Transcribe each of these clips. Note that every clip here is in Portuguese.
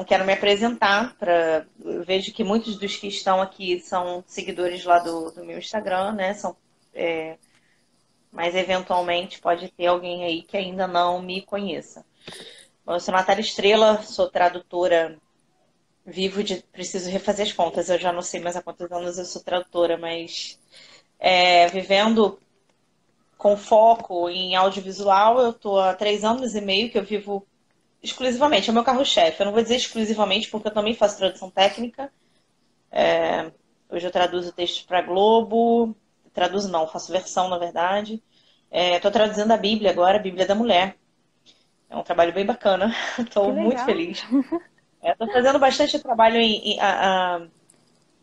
Então, quero me apresentar. Eu vejo que muitos dos que estão aqui são seguidores lá do, do meu Instagram, né? São, é... Mas, eventualmente, pode ter alguém aí que ainda não me conheça. Bom, eu sou Natália Estrela, sou tradutora vivo de. Preciso refazer as contas, eu já não sei mais há quantos anos eu sou tradutora, mas é, vivendo com foco em audiovisual, eu estou há três anos e meio que eu vivo exclusivamente, é o meu carro-chefe. Eu não vou dizer exclusivamente, porque eu também faço tradução técnica. É, hoje eu traduzo textos para Globo, traduzo não, faço versão, na verdade. Estou é, traduzindo a Bíblia agora, a Bíblia da Mulher. É um trabalho bem bacana, estou muito feliz. Estou é, fazendo bastante trabalho em, em a, a,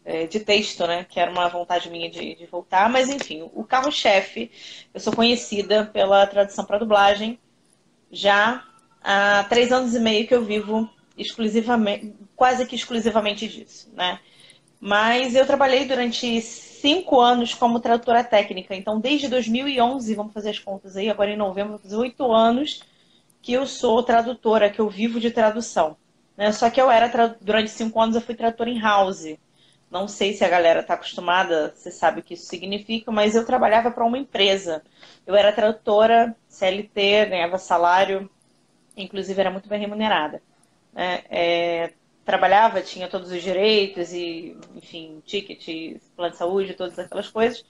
é, de texto, né? Que era uma vontade minha de, de voltar. Mas, enfim, o carro-chefe, eu sou conhecida pela tradução para dublagem já há três anos e meio que eu vivo exclusivamente, quase que exclusivamente disso, né? Mas eu trabalhei durante cinco anos como tradutora técnica. Então, desde 2011, vamos fazer as contas aí, agora em novembro, vou fazer oito anos que eu sou tradutora, que eu vivo de tradução. Né? Só que eu era, durante cinco anos, eu fui tradutora em house. Não sei se a galera está acostumada, você sabe o que isso significa, mas eu trabalhava para uma empresa. Eu era tradutora, CLT, ganhava salário, inclusive era muito bem remunerada. É, é, trabalhava, tinha todos os direitos e, enfim, ticket, plano de saúde, todas aquelas coisas.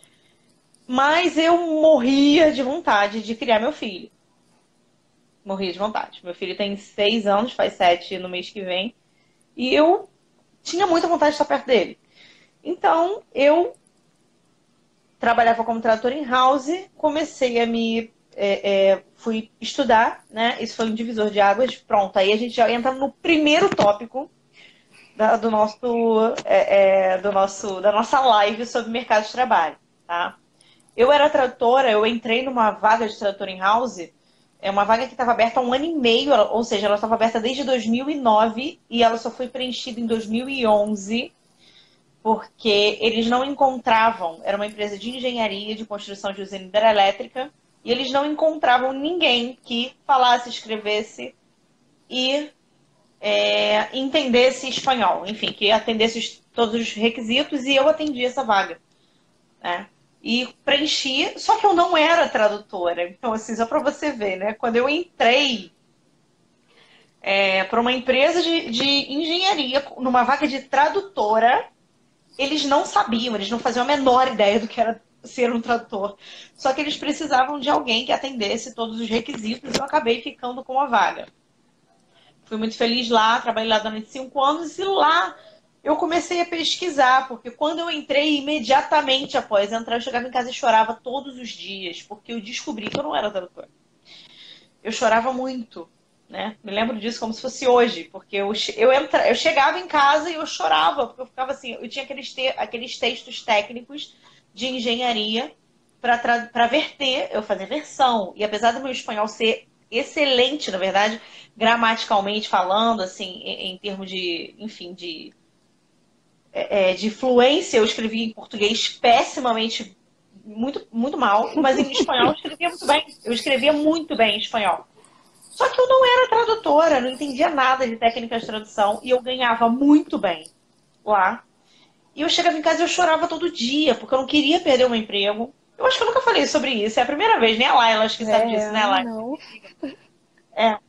Mas eu morria de vontade de criar meu filho. Morria de vontade. Meu filho tem seis anos, faz sete no mês que vem. E eu tinha muita vontade de estar perto dele. Então, eu trabalhava como tradutora em house, comecei a me. É, é, fui estudar, né? Isso foi um divisor de águas. Pronto, aí a gente já entra no primeiro tópico da, do nosso, é, é, do nosso, da nossa live sobre mercado de trabalho, tá? Eu era tradutora, eu entrei numa vaga de tradutora em house, é uma vaga que estava aberta há um ano e meio, ou seja, ela estava aberta desde 2009 e ela só foi preenchida em 2011 porque eles não encontravam, era uma empresa de engenharia de construção de usina hidrelétrica, e eles não encontravam ninguém que falasse, escrevesse e é, entendesse espanhol, enfim, que atendesse todos os requisitos, e eu atendi essa vaga. Né? E preenchi, só que eu não era tradutora. Então, assim, só para você ver, né? Quando eu entrei é, para uma empresa de, de engenharia, numa vaga de tradutora, eles não sabiam, eles não faziam a menor ideia do que era ser um tradutor. Só que eles precisavam de alguém que atendesse todos os requisitos e eu acabei ficando com a vaga. Fui muito feliz lá, trabalhei lá durante cinco anos e lá eu comecei a pesquisar, porque quando eu entrei imediatamente após entrar, eu chegava em casa e chorava todos os dias, porque eu descobri que eu não era tradutor. Eu chorava muito né? Me lembro disso como se fosse hoje, porque eu, eu, entra, eu chegava em casa e eu chorava, porque eu ficava assim, eu tinha aqueles, te, aqueles textos técnicos de engenharia para verter, eu fazia versão. E apesar do meu espanhol ser excelente, na verdade, gramaticalmente falando, assim, em, em termos de, enfim, de, é, é de fluência, eu escrevia em português pessimamente, muito, muito mal, mas em espanhol eu escrevia muito bem. Eu escrevia muito bem em espanhol. Só que eu não era tradutora, não entendia nada de técnicas de tradução e eu ganhava muito bem lá. E eu chegava em casa e eu chorava todo dia, porque eu não queria perder o meu emprego. Eu acho que eu nunca falei sobre isso, é a primeira vez, nem a Laila acho que sabe é, disso, né, Laila? Não. É.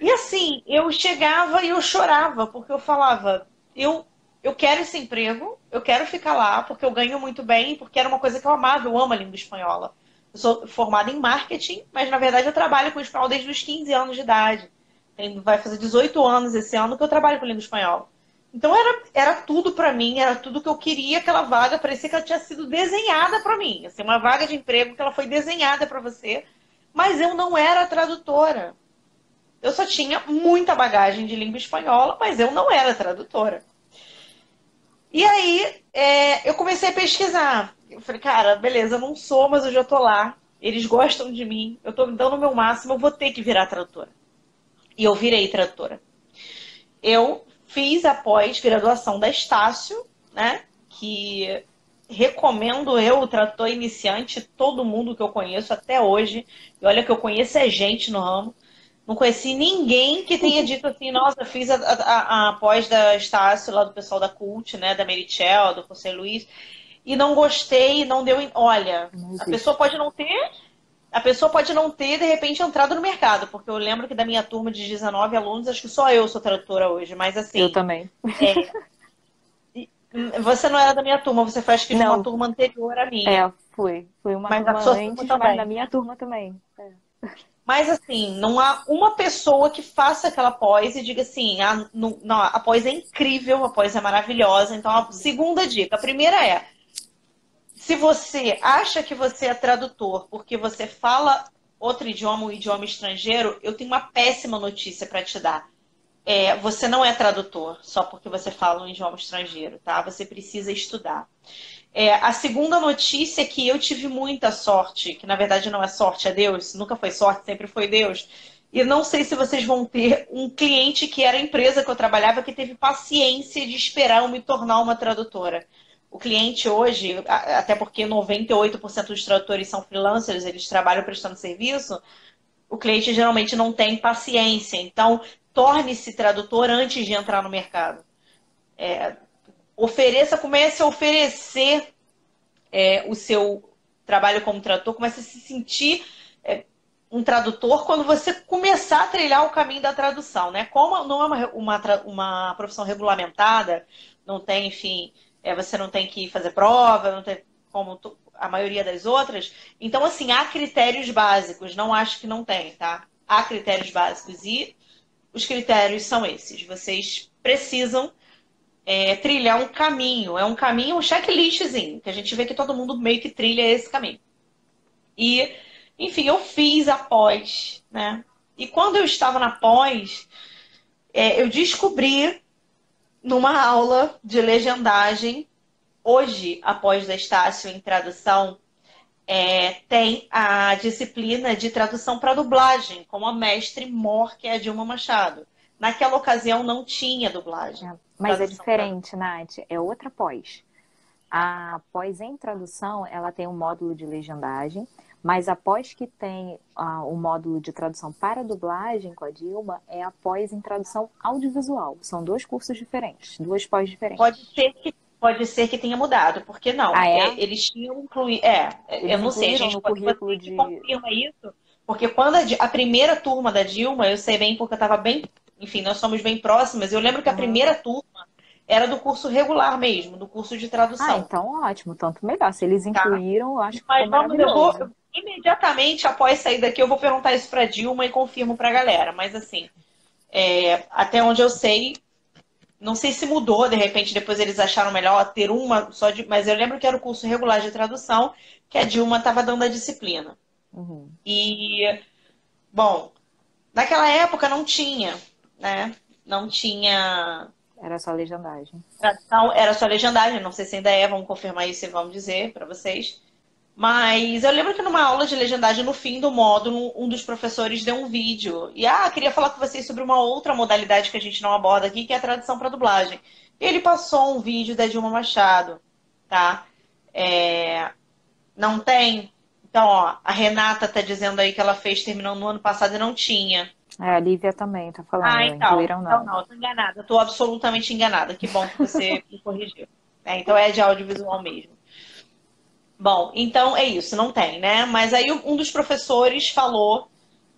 E assim, eu chegava e eu chorava, porque eu falava, eu, eu quero esse emprego, eu quero ficar lá, porque eu ganho muito bem, porque era uma coisa que eu amava, eu amo a língua espanhola. Eu sou formada em marketing, mas na verdade eu trabalho com espanhol desde os 15 anos de idade. Vai fazer 18 anos esse ano que eu trabalho com língua espanhola. Então era, era tudo para mim, era tudo que eu queria, aquela vaga, parecia que ela tinha sido desenhada para mim. Assim, uma vaga de emprego que ela foi desenhada para você, mas eu não era tradutora. Eu só tinha muita bagagem de língua espanhola, mas eu não era tradutora. E aí é, eu comecei a pesquisar. Eu falei, cara, beleza, eu não sou, mas eu já tô lá. Eles gostam de mim, eu tô dando o meu máximo, eu vou ter que virar tradutora. E eu virei tradutora. Eu fiz a pós-graduação da Estácio, né? Que recomendo eu, o tradutor iniciante, todo mundo que eu conheço até hoje. E olha que eu conheço é gente no ramo. Não conheci ninguém que tenha dito assim, nossa, fiz a, a, a pós da Estácio, lá do pessoal da Cult, né? Da Merichel, do José Luiz, e não gostei, não deu. Olha, a pessoa pode não ter. A pessoa pode não ter, de repente, entrado no mercado, porque eu lembro que da minha turma de 19 alunos, acho que só eu sou tradutora hoje, mas assim. Eu também. É, você não era da minha turma, você faz que de uma turma anterior à minha. É, fui. Fui uma mas turma antes, mas na minha turma também. É. Mas assim, não há uma pessoa que faça aquela pós e diga assim, ah, não, não, a pós é incrível, a pós é maravilhosa. Então, a segunda dica. A primeira é, se você acha que você é tradutor porque você fala outro idioma, um idioma estrangeiro, eu tenho uma péssima notícia para te dar. É, você não é tradutor só porque você fala um idioma estrangeiro, tá? Você precisa estudar. É, a segunda notícia é que eu tive muita sorte, que na verdade não é sorte, é Deus, nunca foi sorte, sempre foi Deus. E não sei se vocês vão ter um cliente que era a empresa que eu trabalhava que teve paciência de esperar eu me tornar uma tradutora. O cliente hoje, até porque 98% dos tradutores são freelancers, eles trabalham prestando serviço, o cliente geralmente não tem paciência. Então, torne-se tradutor antes de entrar no mercado. É, ofereça, comece a oferecer é, o seu trabalho como tradutor, comece a se sentir é, um tradutor quando você começar a trilhar o caminho da tradução, né? Como não é uma, uma, uma profissão regulamentada, não tem, enfim, é, você não tem que fazer prova, não tem como a maioria das outras. Então, assim, há critérios básicos, não acho que não tem, tá? Há critérios básicos e os critérios são esses. Vocês precisam é, trilhar um caminho. É um caminho, um checklistzinho, que a gente vê que todo mundo meio que trilha esse caminho. E, enfim, eu fiz a pós, né? E quando eu estava na pós, é, eu descobri numa aula de legendagem, hoje, após da Estácio em tradução, é, tem a disciplina de tradução para dublagem, com a mestre Mor, que é a Dilma Machado. Naquela ocasião não tinha dublagem. É. Mas é diferente, pra... Nath, é outra pós. A pós em tradução, ela tem um módulo de legendagem, mas a pós que tem uh, o módulo de tradução para dublagem com a Dilma é a pós em tradução audiovisual. São dois cursos diferentes, duas pós diferentes. Pode ser que pode ser que tenha mudado, porque não? Ah, é? é eles tinham incluído. É, Eles eu não sei, a gente no currículo de... confirma isso, porque quando a, a, primeira turma da Dilma, eu sei bem porque eu estava bem enfim, nós somos bem próximas. Eu lembro que a primeira turma era do curso regular mesmo, do curso de tradução. Ah, então ótimo, tanto melhor. Se eles tá. incluíram, tá. eu acho que Mas vamos, eu vou imediatamente após sair daqui, eu vou perguntar isso para Dilma e confirmo para a galera. Mas assim, é, até onde eu sei, não sei se mudou, de repente depois eles acharam melhor ter uma só de. Mas eu lembro que era o curso regular de tradução que a Dilma estava dando a disciplina. Uhum. E, bom, naquela época não tinha né? Não tinha. Era só legendagem. Tradução, era só legendagem, não sei se ainda é, vamos confirmar isso e vamos dizer para vocês. Mas eu lembro que numa aula de legendagem, no fim do módulo, um dos professores deu um vídeo. E, ah, queria falar com vocês sobre uma outra modalidade que a gente não aborda aqui, que é a tradução para dublagem. E ele passou um vídeo da Dilma Machado, tá? É... Não tem? Então, ó, a Renata tá dizendo aí que ela fez terminando no ano passado e não tinha. É, a Lívia também tá falando. Ah, então. Incluíram, não. Então, não, tô enganada. Tô absolutamente enganada. Que bom que você me corrigiu. É, então é de audiovisual mesmo. Bom, então é isso, não tem, né? Mas aí um dos professores falou.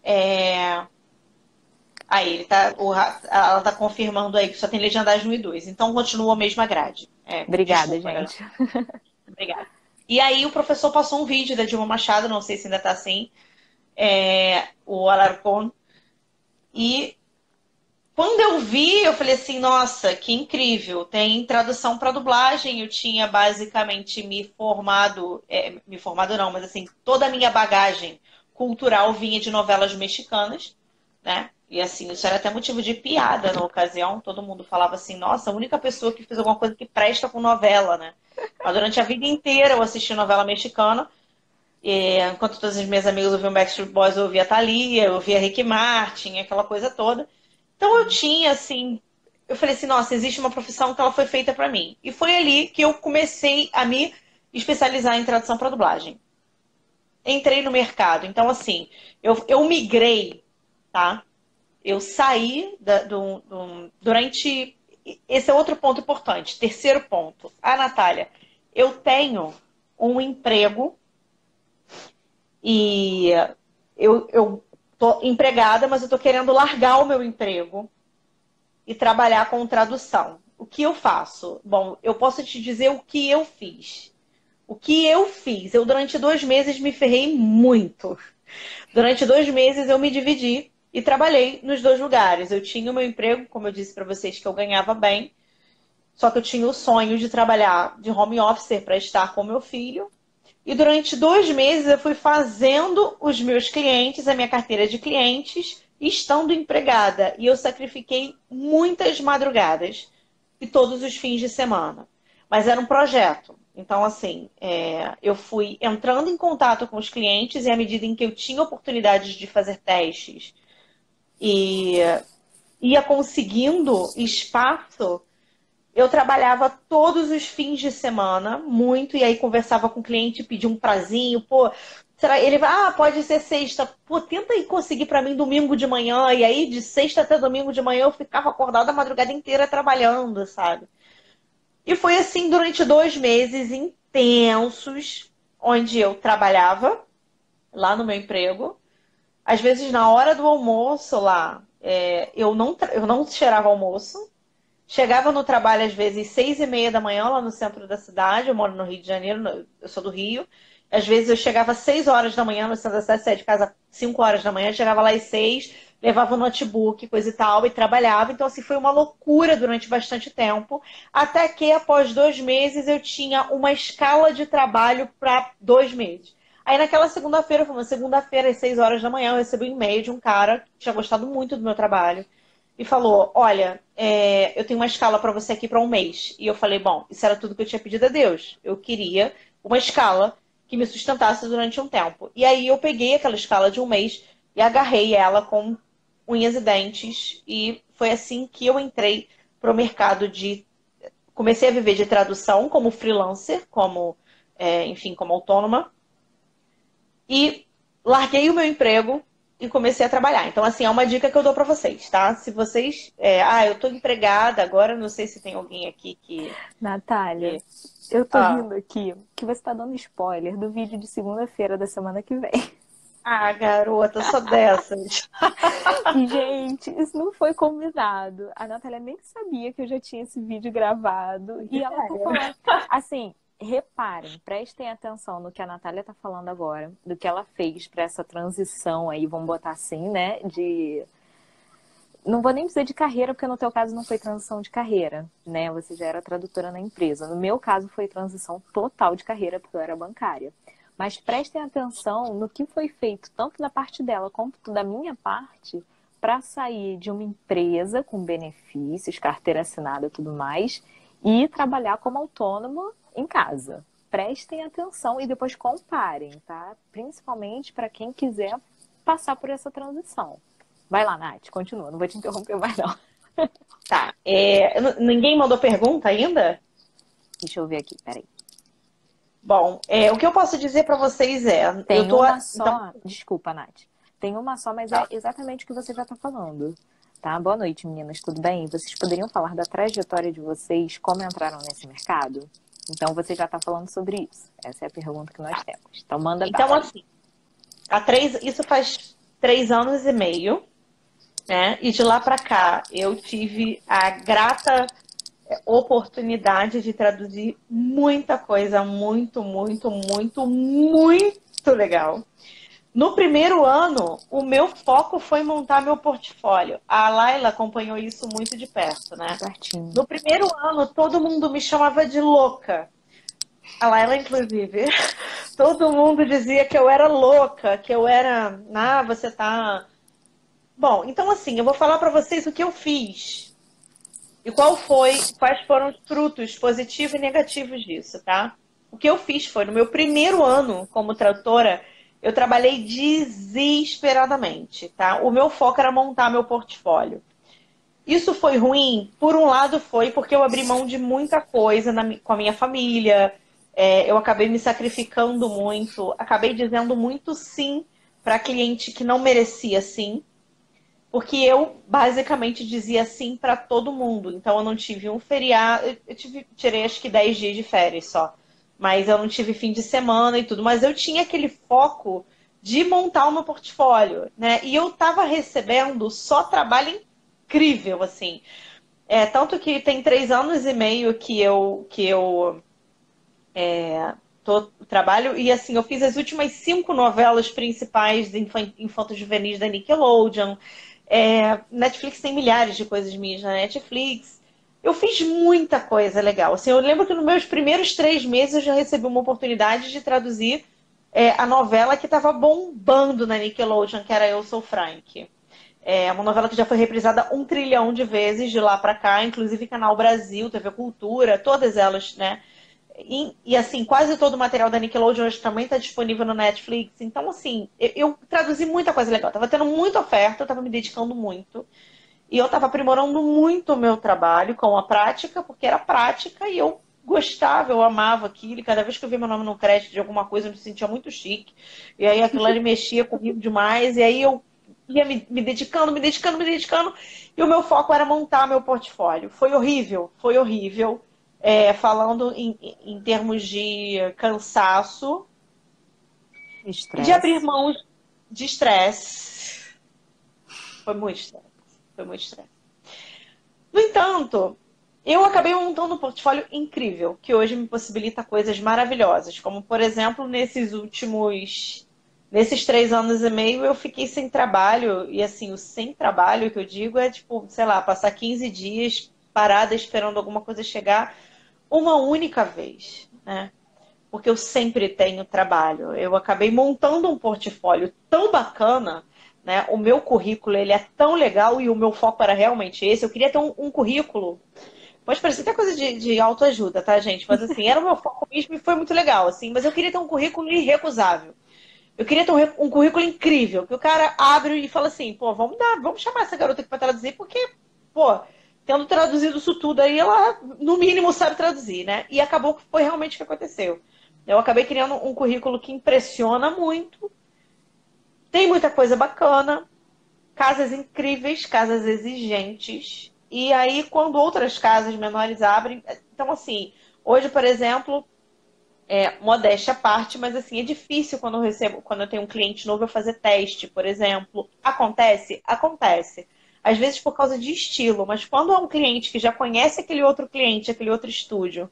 É... Aí, ele tá, ela tá confirmando aí que só tem legendagem 1 e 2. Então continua a mesma grade. É, Obrigada, desculpa, gente. Obrigada. E aí o professor passou um vídeo da Dilma Machado, não sei se ainda tá assim. É, o Alarcon e quando eu vi, eu falei assim, nossa, que incrível. Tem tradução para dublagem. Eu tinha basicamente me formado, é, me formado não, mas assim, toda a minha bagagem cultural vinha de novelas mexicanas, né? E assim, isso era até motivo de piada na ocasião. Todo mundo falava assim, nossa, a única pessoa que fez alguma coisa que presta com novela, né? Mas durante a vida inteira eu assisti novela mexicana e, enquanto todos os meus amigos ouviam Backstreet Boys, eu ouvia Thalia, eu ouvia Rick Martin, aquela coisa toda. Então eu tinha, assim, eu falei assim, nossa, existe uma profissão que ela foi feita para mim. E foi ali que eu comecei a me especializar em tradução para dublagem. Entrei no mercado. Então, assim, eu, eu migrei, tá? eu saí da, do, do, durante. Esse é outro ponto importante. Terceiro ponto. A Natália, eu tenho um emprego e eu, eu tô empregada, mas eu tô querendo largar o meu emprego e trabalhar com tradução. O que eu faço? Bom, eu posso te dizer o que eu fiz. O que eu fiz? Eu, durante dois meses, me ferrei muito. Durante dois meses, eu me dividi e trabalhei nos dois lugares. Eu tinha o meu emprego, como eu disse para vocês, que eu ganhava bem, só que eu tinha o sonho de trabalhar de home office para estar com meu filho. E durante dois meses eu fui fazendo os meus clientes, a minha carteira de clientes, estando empregada. E eu sacrifiquei muitas madrugadas e todos os fins de semana. Mas era um projeto. Então, assim, é, eu fui entrando em contato com os clientes e à medida em que eu tinha oportunidades de fazer testes e ia conseguindo espaço, eu trabalhava todos os fins de semana, muito, e aí conversava com o cliente, pedia um prazinho, pô, será ele vai, ah, pode ser sexta, pô, tenta ir conseguir para mim domingo de manhã, e aí de sexta até domingo de manhã eu ficava acordada a madrugada inteira trabalhando, sabe? E foi assim durante dois meses intensos, onde eu trabalhava lá no meu emprego, às vezes, na hora do almoço lá, é, eu, não, eu não cheirava almoço. Chegava no trabalho, às vezes, seis e meia da manhã, lá no centro da cidade. Eu moro no Rio de Janeiro, eu sou do Rio. Às vezes, eu chegava às seis horas da manhã no centro da cidade, saía de casa cinco horas da manhã. Chegava lá às seis, levava o notebook, coisa e tal, e trabalhava. Então, assim, foi uma loucura durante bastante tempo. Até que, após dois meses, eu tinha uma escala de trabalho para dois meses. Aí naquela segunda-feira, foi uma segunda-feira, às 6 horas da manhã, eu recebi um e-mail de um cara que tinha gostado muito do meu trabalho e falou: Olha, é, eu tenho uma escala para você aqui para um mês. E eu falei: Bom, isso era tudo que eu tinha pedido a Deus. Eu queria uma escala que me sustentasse durante um tempo. E aí eu peguei aquela escala de um mês e agarrei ela com unhas e dentes. E foi assim que eu entrei para o mercado de. Comecei a viver de tradução como freelancer, como, é, enfim, como autônoma e larguei o meu emprego e comecei a trabalhar. Então, assim, é uma dica que eu dou para vocês, tá? Se vocês. É, ah, eu tô empregada agora, não sei se tem alguém aqui que. Natália, eu tô ah. rindo aqui que você tá dando spoiler do vídeo de segunda-feira da semana que vem. Ah, garota, sou dessas. Gente, isso não foi combinado. A Natália nem sabia que eu já tinha esse vídeo gravado. E ela tá falando. Assim, reparem, prestem atenção no que a Natália está falando agora, do que ela fez para essa transição aí, vamos botar assim, né? De. Não vou nem dizer de carreira, porque no teu caso não foi transição de carreira, né? Você já era tradutora na empresa. No meu caso foi transição total de carreira, porque eu era bancária. Mas prestem atenção no que foi feito, tanto da parte dela quanto da minha parte, para sair de uma empresa com benefícios, carteira assinada e tudo mais, e trabalhar como autônoma em casa. Prestem atenção e depois comparem, tá? Principalmente para quem quiser passar por essa transição. Vai lá, Nath, continua, não vou te interromper mais não. Tá. É, ninguém mandou pergunta ainda? Deixa eu ver aqui, peraí. Bom, é, o que eu posso dizer para vocês é. Tem tô... uma só. Então... Desculpa, Nath. Tem uma só, mas tá. é exatamente o que você já está falando. Tá? Boa noite, meninas. Tudo bem? Vocês poderiam falar da trajetória de vocês, como entraram nesse mercado? Então você já está falando sobre isso. Essa é a pergunta que nós temos. Então manda. Então assim, há três, isso faz três anos e meio, né? E de lá para cá eu tive a grata oportunidade de traduzir muita coisa, muito, muito, muito, muito legal. No primeiro ano, o meu foco foi montar meu portfólio. A Laila acompanhou isso muito de perto, né? Certinho. No primeiro ano, todo mundo me chamava de louca. A Laila, inclusive. Todo mundo dizia que eu era louca, que eu era. Ah, você tá. Bom, então assim, eu vou falar para vocês o que eu fiz. E qual foi, quais foram os frutos positivos e negativos disso, tá? O que eu fiz foi, no meu primeiro ano como tradutora, eu trabalhei desesperadamente, tá? O meu foco era montar meu portfólio. Isso foi ruim? Por um lado foi porque eu abri mão de muita coisa na, com a minha família, é, eu acabei me sacrificando muito, acabei dizendo muito sim para cliente que não merecia sim. porque eu basicamente dizia sim para todo mundo. Então eu não tive um feriado, eu tive, tirei acho que 10 dias de férias só. Mas eu não tive fim de semana e tudo, mas eu tinha aquele foco de montar o meu portfólio, né? E eu estava recebendo só trabalho incrível, assim. É, tanto que tem três anos e meio que eu que eu é, tô, trabalho e assim eu fiz as últimas cinco novelas principais de infantos juvenis da Nickelodeon. É, Netflix tem milhares de coisas minhas na Netflix. Eu fiz muita coisa legal. Assim, eu lembro que nos meus primeiros três meses eu já recebi uma oportunidade de traduzir é, a novela que estava bombando na Nickelodeon, que era Eu Sou Frank. É uma novela que já foi reprisada um trilhão de vezes de lá para cá, inclusive Canal Brasil, TV Cultura, todas elas, né? E, e, assim, quase todo o material da Nickelodeon hoje também está disponível no Netflix. Então, assim, eu, eu, traduzi muita coisa legal. Tava tendo muita oferta, eu tava me dedicando muito. E eu tava aprimorando muito o meu trabalho com a prática, porque era prática e eu gostava, eu amava aquilo. E cada vez que eu via meu nome no crédito de alguma coisa, eu me sentia muito chique. E aí aquilo ali mexia comigo demais. E aí eu ia me, me, dedicando, me dedicando, me dedicando, e o meu foco era montar meu portfólio. Foi horrível, foi horrível. É, falando em, em, termos de cansaço, estresse. de abrir mãos de estresse. Foi muito estresse. Foi muito estresse. No entanto, eu acabei montando um portfólio incrível, que hoje me possibilita coisas maravilhosas, como, por exemplo, nesses últimos Nesses três anos e meio eu fiquei sem trabalho, e assim, o sem trabalho que eu digo é tipo, sei lá, passar 15 dias parada esperando alguma coisa chegar uma única vez, né? Porque eu sempre tenho trabalho. Eu acabei montando um portfólio tão bacana, né? O meu currículo ele é tão legal e o meu foco era realmente esse. Eu queria ter um, um currículo. Pode parecer até coisa de, de autoajuda, tá, gente? Mas assim, era o meu foco mesmo e foi muito legal, assim. Mas eu queria ter um currículo irrecusável. Eu queria ter um, um, currículo incrível, que o cara abre e fala assim, pô, vamos dar, vamos chamar essa garota aqui para traduzir, porque, pô, tendo traduzido isso tudo aí, ela, no mínimo, sabe traduzir, né? E acabou que foi realmente o que aconteceu. Eu acabei criando um currículo que impressiona muito, tem muita coisa bacana, casas incríveis, casas exigentes. E aí, quando outras casas menores abrem. Então, assim, hoje, por exemplo, é, modéstia à parte, mas assim, é difícil quando eu recebo, quando eu tenho um cliente novo, eu fazer teste, por exemplo. Acontece? Acontece. Às vezes por causa de estilo, mas quando é um cliente que já conhece aquele outro cliente, aquele outro estúdio,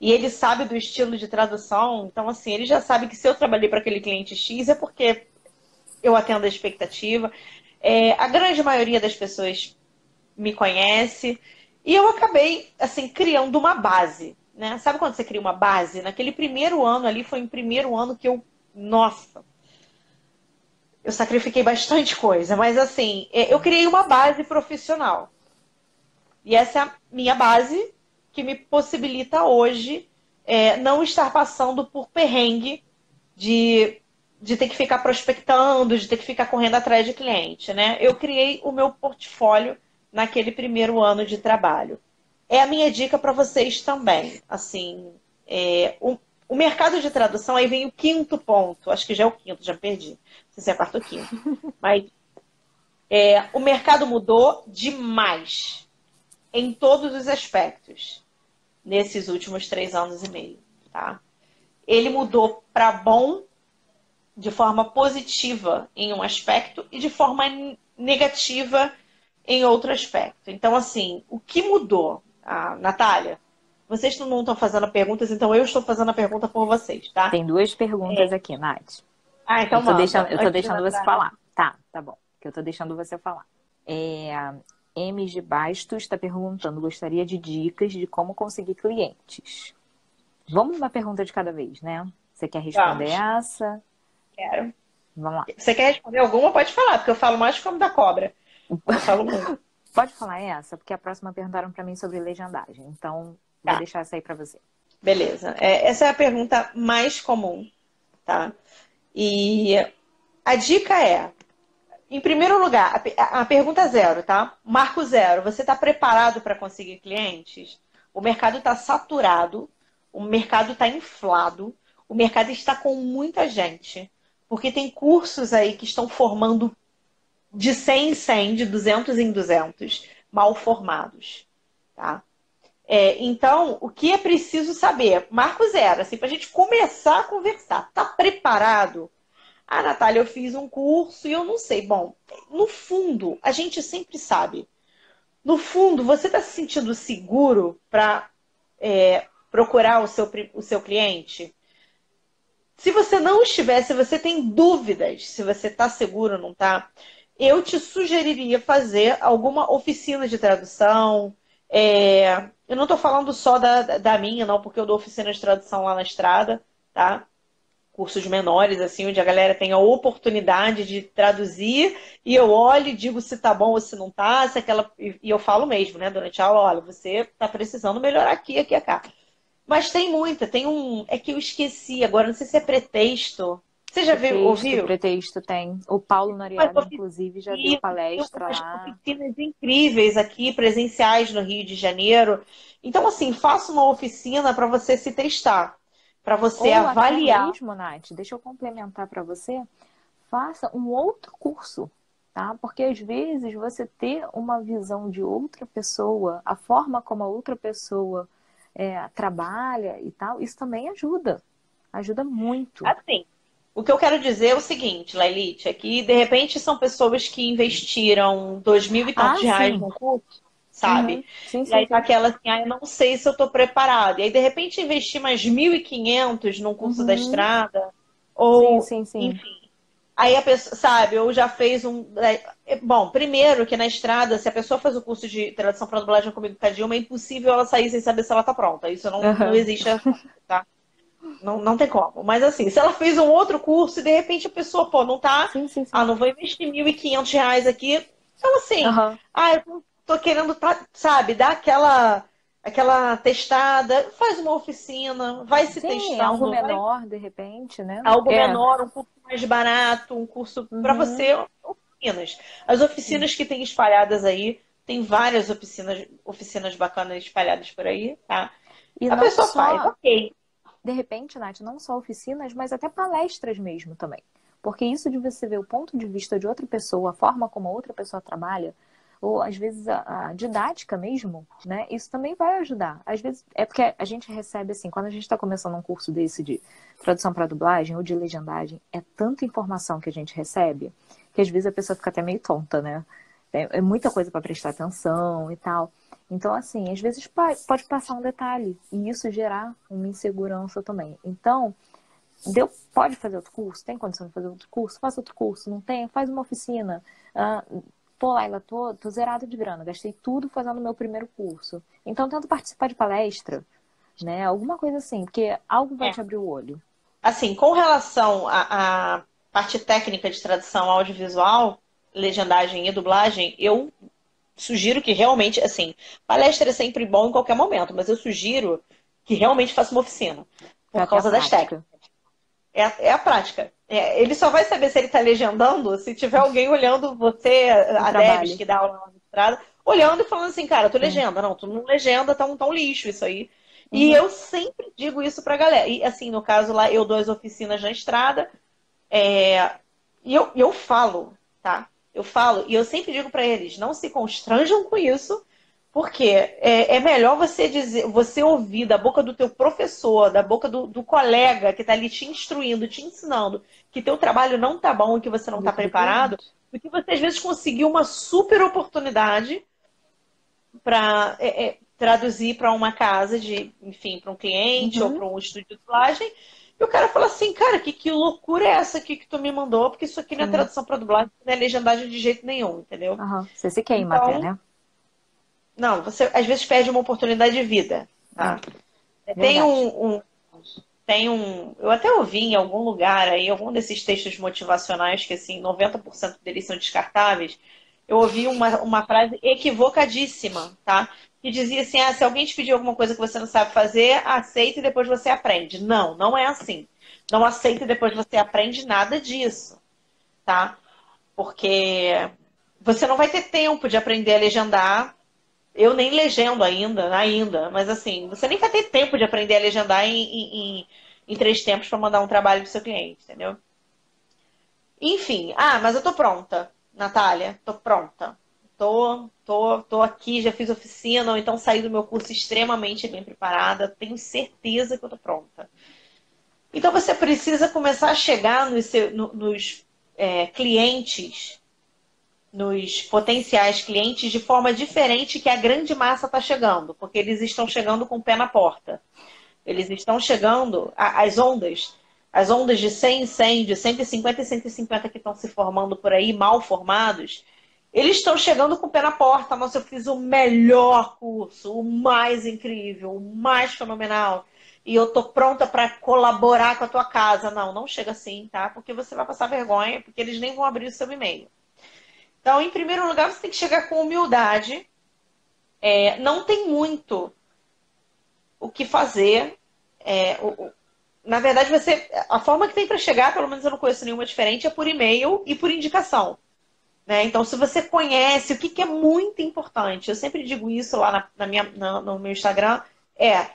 e ele sabe do estilo de tradução, então assim, ele já sabe que se eu trabalhei para aquele cliente X é porque eu atendo a expectativa. É, a grande maioria das pessoas me conhece. E eu acabei, assim, criando uma base. Né? Sabe quando você cria uma base? Naquele primeiro ano ali, foi o primeiro ano que eu. Nossa! Eu sacrifiquei bastante coisa, mas assim, é, eu criei uma base profissional. E essa é a minha base que me possibilita hoje é, não estar passando por perrengue de, de ter que ficar prospectando, de ter que ficar correndo atrás de cliente, né? Eu criei o meu portfólio naquele primeiro ano de trabalho é a minha dica para vocês também. Assim, é, o, o, mercado de tradução, aí vem o quinto ponto, acho que já é o quinto, já perdi. Não sei se é quarto ou quinto. Mas é, o mercado mudou demais em todos os aspectos nesses últimos três anos e meio. Tá? Ele mudou para bom de forma positiva em um aspecto e de forma negativa em outro aspecto. Então, assim, o que mudou? a Natália, vocês não estão fazendo perguntas, então eu estou fazendo a pergunta por vocês, tá? Tem duas perguntas é. aqui, Nath. Ah, então eu tô deixando, eu tô deixando você falar. Tá, tá bom. Que eu tô deixando você falar. É, MG Bastos está perguntando, gostaria de dicas de como conseguir clientes. Vamos na pergunta de cada vez, né? Você quer responder Vamos. essa? Quero. Vamos lá. Você quer responder alguma? Pode falar, porque eu falo mais como da cobra. Eu falo muito. Pode falar essa, porque a próxima perguntaram para mim sobre legendagem. Então, tá. vou deixar essa aí para você. Beleza. É, essa é a pergunta mais comum, tá? E a dica é, em primeiro lugar, a, a pergunta zero, tá? Marco zero. Você está preparado para conseguir clientes? O mercado está saturado, o mercado está inflado, o mercado está com muita gente, porque tem cursos aí que estão formando de 100 em 100, de 200 em 200, mal formados, tá? É, então, o que é preciso saber? Marco zero, assim, para a gente começar a conversar. Tá preparado? Ah, Natália, eu fiz um curso e eu não sei. Bom, no fundo, a gente sempre sabe. No fundo, você está se sentindo seguro para é, procurar o seu, o seu cliente? Se você não estiver, se você tem dúvidas se você está seguro ou não está, eu te sugeriria fazer alguma oficina de tradução. É, eu não estou falando só da, da minha, não, porque eu dou oficina de tradução lá na estrada, tá? Cursos menores, assim, onde a galera tem a oportunidade de traduzir e eu olho e digo se tá bom ou se não tá, se aquela. E eu falo mesmo, né, durante a aula, olha, você tá precisando melhorar aqui, aqui, cá. Mas tem muita, tem um. É que eu esqueci agora, não sei se é pretexto. Você já pretexto, viu, ouviu? Pretexto tem. O Paulo Noriega, inclusive, já deu palestra lá. oficinas incríveis aqui, presenciais no Rio de Janeiro. Então, assim, faça uma oficina para você se testar, para você Ou avaliar. Mesmo, Nath, deixa eu complementar para você. Faça um outro curso, tá? Porque às vezes você ter uma visão de outra pessoa, a forma como a outra pessoa é, trabalha e tal, isso também ajuda. Ajuda muito. Assim, o que eu quero dizer é o seguinte, Lailite, é que de repente são pessoas que investiram dois mil e tantos ah, reais sim. no curso, sabe? Uhum. Sim, sim, e aí tá aquela assim, ah, eu não sei se eu tô preparado. E aí, de repente, investir mais mil e quinhentos num curso uhum. da estrada, ou, enfim. Aí a pessoa, sabe, ou já fez um. É, bom, primeiro que na estrada, se a pessoa faz o curso de tradução para dublagem comigo com a Dilma, é impossível ela sair sem saber se ela tá pronta. Isso não, uhum. não existe, tá? Não, não tem como. Mas assim, se ela fez um outro curso e de repente a pessoa, pô, não tá. Sim, sim, sim. Ah, não vou investir R$ 1.500 aqui. Então, assim, uhum. ah, eu tô querendo, tá, sabe, dar aquela aquela testada, faz uma oficina, vai se Sim, testando. algo vai... menor, de repente, né? Algo é. menor, um curso mais barato, um curso uhum. para você, oficinas. As oficinas Sim. que tem espalhadas aí, tem várias oficinas, oficinas bacanas espalhadas por aí, tá? E a pessoa só... faz, ok de repente, Nath, não só oficinas, mas até palestras mesmo também. Porque isso de você ver o ponto de vista de outra pessoa, a forma como a outra pessoa trabalha, ou às vezes a, a, didática mesmo, né? Isso também vai ajudar. Às vezes é porque a gente recebe assim, quando a gente está começando um curso desse de tradução para dublagem ou de legendagem, é tanta informação que a gente recebe que às vezes a pessoa fica até meio tonta, né? É, é muita coisa para prestar atenção e tal. Então, assim, às vezes pode passar um detalhe e isso gerar uma insegurança também. Então, deu, pode fazer outro curso? Tem condição de fazer outro curso? Faça outro curso. Não tem? Faz uma oficina. Ah, pô, Laila, tô, tô zerado de grana. Gastei tudo fazendo o meu primeiro curso. Então, tento participar de palestra, né? Alguma coisa assim, porque algo vai é. te abrir o olho. Assim, com relação à parte técnica de tradução audiovisual, legendagem e dublagem, eu sugiro que realmente, assim, palestra é sempre bom em qualquer momento, mas eu sugiro que realmente faça uma oficina. Por é causa das técnicas. É, é a prática. É, ele só vai saber se ele está legendando se tiver alguém olhando você, a Debs, que dá aula na estrada, olhando e falando assim, cara, tu legenda. Não, tu não legenda, tá um, tá um lixo isso aí. Uhum. E eu sempre digo isso pra galera. E assim, no caso lá, eu dou as oficinas na estrada. É... E eu, eu falo, tá? Eu falo, e eu sempre digo para eles, não se constranjam com isso, porque é, é, melhor você dizer, você ouvir da boca do teu professor, da boca do, do colega que está ali te instruindo, te ensinando, que teu trabalho não tá bom e que você não está preparado, do que você às vezes conseguir uma super oportunidade para é, é, traduzir para uma casa de, enfim, para um cliente uhum. ou para um estúdio de dublagem e o cara fala assim, cara, que, que loucura é essa aqui que tu me mandou? Porque isso aqui não é tradução para dublagem, não é legendagem de jeito nenhum, entendeu? Uhum. Você se queima então, até, né? Não, você às vezes perde uma oportunidade de vida. Tá? É, tem um, um, Tem um. Eu até ouvi em algum lugar aí, algum desses textos motivacionais, que assim, 90% deles são descartáveis. Eu ouvi uma, uma frase equivocadíssima, tá? que dizia assim: ah, se alguém te pedir alguma coisa que você não sabe fazer, aceita e depois você aprende. Não, não é assim. Não aceita e depois você aprende nada disso, tá? Porque você não vai ter tempo de aprender a legendar. Eu nem legendo ainda, ainda, mas assim, você nem vai ter tempo de aprender a legendar em, em, em três tempos para mandar um trabalho para seu cliente, entendeu? Enfim, ah, mas eu tô pronta. Natália, tô pronta. Tô, tô, tô aqui, já fiz oficina, ou então saí do meu curso extremamente bem preparada, tenho certeza que eu tô pronta. Então você precisa começar a chegar nos, nos é, clientes, nos potenciais clientes, de forma diferente que a grande massa está chegando, porque eles estão chegando com o pé na porta. Eles estão chegando, as ondas, as ondas de 100 em 100, de 150 e 150 que estão se formando por aí, mal formados, eles estão chegando com o pé na porta. Nossa, eu fiz o melhor curso, o mais incrível, o mais fenomenal e eu tô pronta para colaborar com a tua casa. Não, não chega assim, tá? Porque você vai passar vergonha, porque eles nem vão abrir o seu e-mail. Então, em primeiro lugar, você tem que chegar com humildade. É, não tem muito o que fazer. É, o, o, na verdade, você, a forma que tem para chegar, pelo menos eu não conheço nenhuma diferente, é por e-mail e por indicação. Né? Então, se você conhece, o que, que é muito importante, eu sempre digo isso lá na, na minha, na, no meu Instagram, é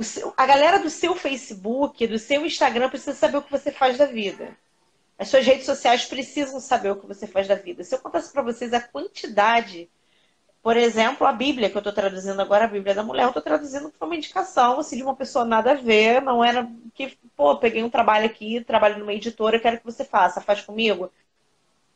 seu, a galera do seu Facebook, do seu Instagram, precisa saber o que você faz da vida. As suas redes sociais precisam saber o que você faz da vida. Se eu contasse para vocês a quantidade, por exemplo, a Bíblia que eu estou traduzindo agora, a Bíblia da Mulher, eu estou traduzindo por uma indicação assim, de uma pessoa nada a ver, não era que, pô, peguei um trabalho aqui, trabalho numa editora, quero que você faça, faz comigo.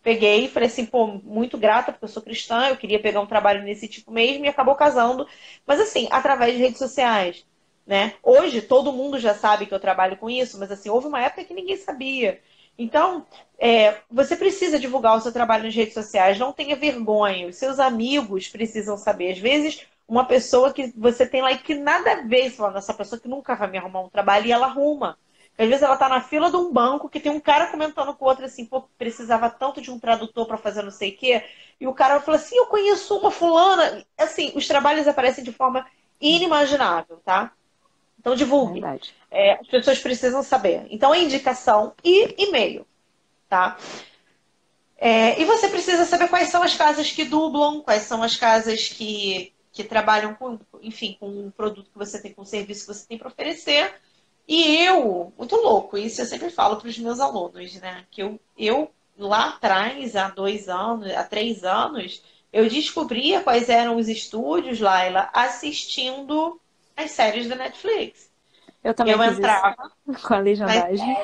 Peguei e falei assim, pô, muito grata, porque eu sou cristã, eu queria pegar um trabalho nesse tipo mesmo e acabou casando. Mas assim, através de redes sociais. Né? Hoje todo mundo já sabe que eu trabalho com isso, mas assim, houve uma época que ninguém sabia. Então, é, você precisa divulgar o seu trabalho nas redes sociais, não tenha vergonha. Os seus amigos precisam saber. Às vezes, uma pessoa que você tem lá e que nada a ver, falando essa pessoa que nunca vai me arrumar um trabalho, e ela arruma. Às vezes ela está na fila de um banco que tem um cara comentando com o outro assim, pô, precisava tanto de um tradutor para fazer não sei o quê. E o cara fala assim, eu conheço uma fulana. Assim, os trabalhos aparecem de forma inimaginável, tá? Então divulgue. É, as pessoas precisam saber. Então, indicação e e-mail, tá? É, e você precisa saber quais são as casas que dublam, quais são as casas que, que trabalham com, enfim, com um produto que você tem, com um serviço que você tem para oferecer. E eu, muito louco, isso eu sempre falo para os meus alunos, né? Que eu, eu lá atrás, há dois anos, há três anos, eu descobria quais eram os estúdios, Laila, assistindo as séries da Netflix. Eu também eu entrava com a legendagem.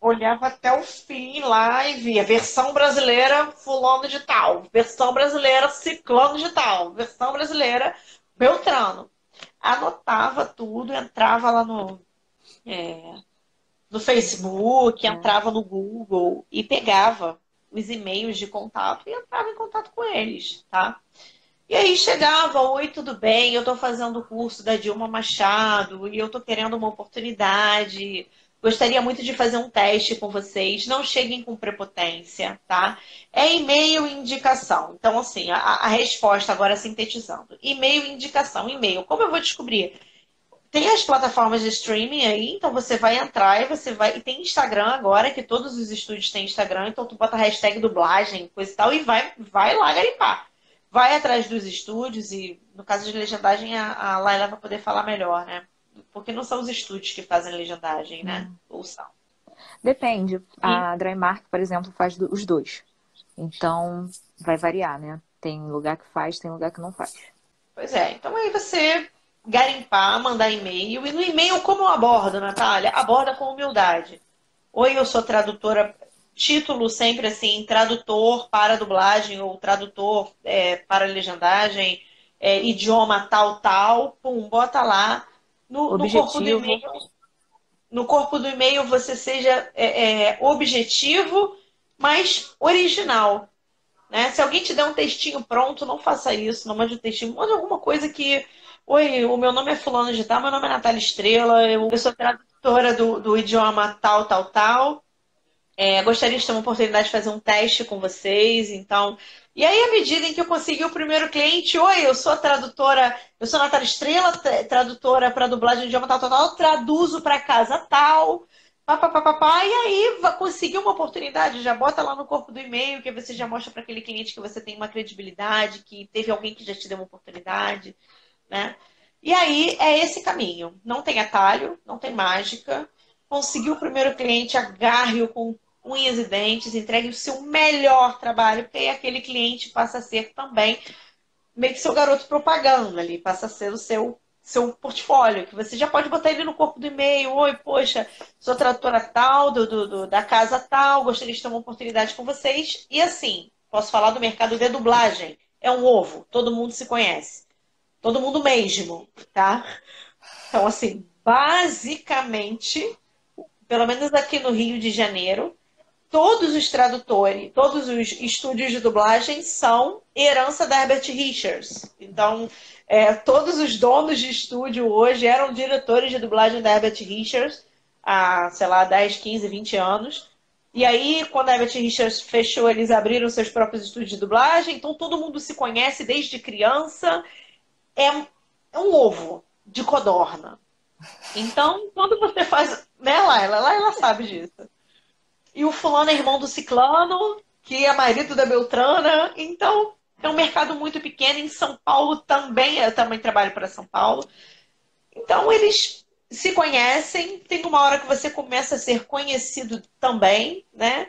olhava até o fim lá e via versão brasileira fulano de tal, versão brasileira ciclano de tal, versão brasileira Beltrano. Anotava tudo, entrava lá no, é, no Facebook, é. entrava no Google e pegava os e-mails de contato e entrava em contato com eles, tá? E aí chegava, oi, tudo bem? Eu estou fazendo o curso da Dilma Machado e eu estou querendo uma oportunidade. Gostaria muito de fazer um teste com vocês. Não cheguem com prepotência, tá? É e-mail e indicação. Então, assim, a, a resposta agora sintetizando. E-mail e indicação. E-mail. Como eu vou descobrir? Tem as plataformas de streaming aí, então você vai entrar e você vai. E tem Instagram agora, que todos os estúdios têm Instagram, então tu bota hashtag dublagem, coisa e tal, e vai, vai lá garimpar vai atrás dos estúdios e, no caso de legendagem, a, a Laila vai poder falar melhor, né? Porque não são os estúdios que fazem legendagem, né? Hum. Ou são. Depende. A Drymark, por exemplo, faz os dois. Então, vai variar, né? Tem lugar que faz, tem lugar que não faz. Pois é. Então, aí você garimpar, mandar e-mail. E no e-mail, como eu abordo, Natália? Aborda com humildade. Oi, eu sou tradutora título sempre assim, tradutor para dublagem ou tradutor é, para legendagem, é, idioma tal, tal, pum, bota lá. No, no corpo do e-mail, no corpo do e-mail você seja é, é, objetivo, mas original. Né? Se alguém te der um textinho pronto, não faça isso, não mande um textinho, mande alguma coisa que. Oi, o meu nome é Fulano de Tal, meu nome é Natália Estrela, eu, eu sou tradutora do, do idioma tal, tal, tal. É, gostaria de ter uma oportunidade de fazer um teste com vocês, então. E aí, à medida em que eu consegui o primeiro cliente, oi, eu sou a tradutora, eu sou a Natália Estrela, tradutora para dublagem de idioma tal, tal, tal, traduzo para casa tal, papapá, e aí conseguir uma oportunidade, já bota lá no corpo do e-mail, que você já mostra para aquele cliente que você tem uma credibilidade, que teve alguém que já te deu uma oportunidade, né? E aí é esse caminho. Não tem atalho, não tem mágica. Conseguiu o primeiro cliente, agarre-o com unhas e dentes, entregue o seu melhor trabalho, porque aí aquele cliente passa a ser também meio que seu garoto propaganda ali, passa a ser o seu seu portfólio, que você já pode botar ele no corpo do e-mail. Oi, poxa, sou tradutora tal, do, do, do, da casa tal, gostaria de ter uma oportunidade com vocês. E assim, posso falar do mercado de dublagem. É um ovo, todo mundo se conhece. Todo mundo mesmo, tá? Então, assim, basicamente, pelo menos aqui no Rio de Janeiro, todos os tradutores, todos os estúdios de dublagem são herança da Herbert Richards. Então, é, todos os donos de estúdio hoje eram diretores de dublagem da Herbert Richards há, sei lá, 10, 15, 20 anos. E aí, quando a Herbert Richards fechou, eles abriram seus próprios estúdios de dublagem. Então, todo mundo se conhece desde criança. É, é um ovo de codorna. Então, quando você faz. Né, Laila? Laila sabe disso. E o fulano é irmão do ciclano, que é marido da Beltrana. Então, é um mercado muito pequeno. Em São Paulo também, eu também trabalho para São Paulo. Então, eles se conhecem. Tem uma hora que você começa a ser conhecido também, né?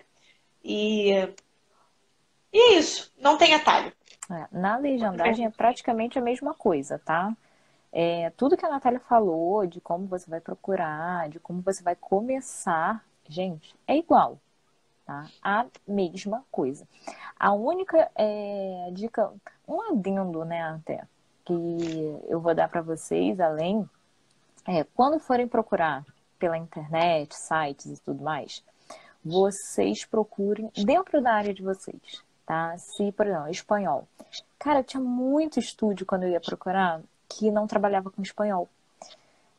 E, e é isso. Não tem atalho. É, na legendagem é praticamente a mesma coisa, tá? É, tudo que a Natália falou, de como você vai procurar, de como você vai começar, gente, é igual, tá? A mesma coisa. A única é, dica, um adendo, né, até, que eu vou dar para vocês, além, é, quando forem procurar pela internet, sites e tudo mais, vocês procurem dentro da área de vocês, tá? Se, por exemplo, espanhol. Cara, tinha muito estúdio quando eu ia procurar que não trabalhava com espanhol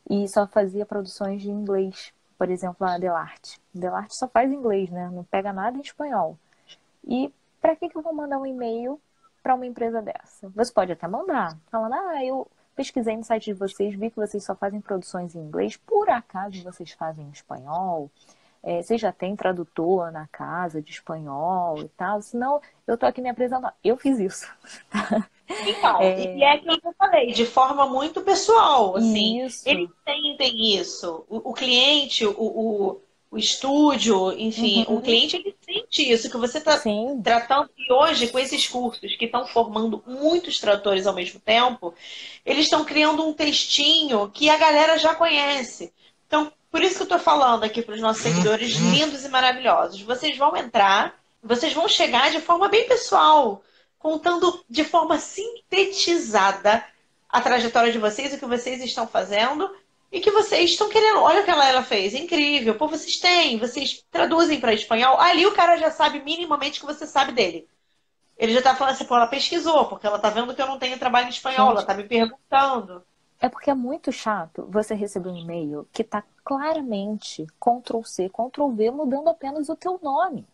e só fazia produções de inglês. Por exemplo, a Delarte. Delarte só faz inglês, né? Não pega nada em espanhol. E para que, que eu vou mandar um e-mail para uma empresa dessa? Você pode até mandar, falando, ah, eu pesquisei no site de vocês, vi que vocês só fazem produções em inglês, por acaso vocês fazem em espanhol? É, você já tem tradutor na casa de espanhol e tal? Senão, eu tô aqui me apresentando. Eu fiz isso. Então, é... e é aquilo que eu falei, de forma muito pessoal, assim. Isso. Eles sentem isso. O, o cliente, o, o, o, estúdio, enfim, uhum. o cliente ele sente isso, que você está tratando. E hoje, com esses cursos que estão formando muitos tradutores ao mesmo tempo, eles estão criando um textinho que a galera já conhece. Então, por isso que eu estou falando aqui para os nossos seguidores lindos e maravilhosos. Vocês vão entrar, vocês vão chegar de forma bem pessoal contando de forma sintetizada a trajetória de vocês, o que vocês estão fazendo e que vocês estão querendo. Olha o que ela, ela fez, incrível. Pô, vocês têm, vocês traduzem para espanhol. Ali o cara já sabe minimamente que você sabe dele. Ele já tá falando assim, pô, ela pesquisou, porque ela tá vendo que eu não tenho trabalho em espanhol, Gente, ela tá me perguntando. É porque é muito chato você receber um e-mail que tá claramente Ctrl C, Ctrl V, mudando apenas o teu nome.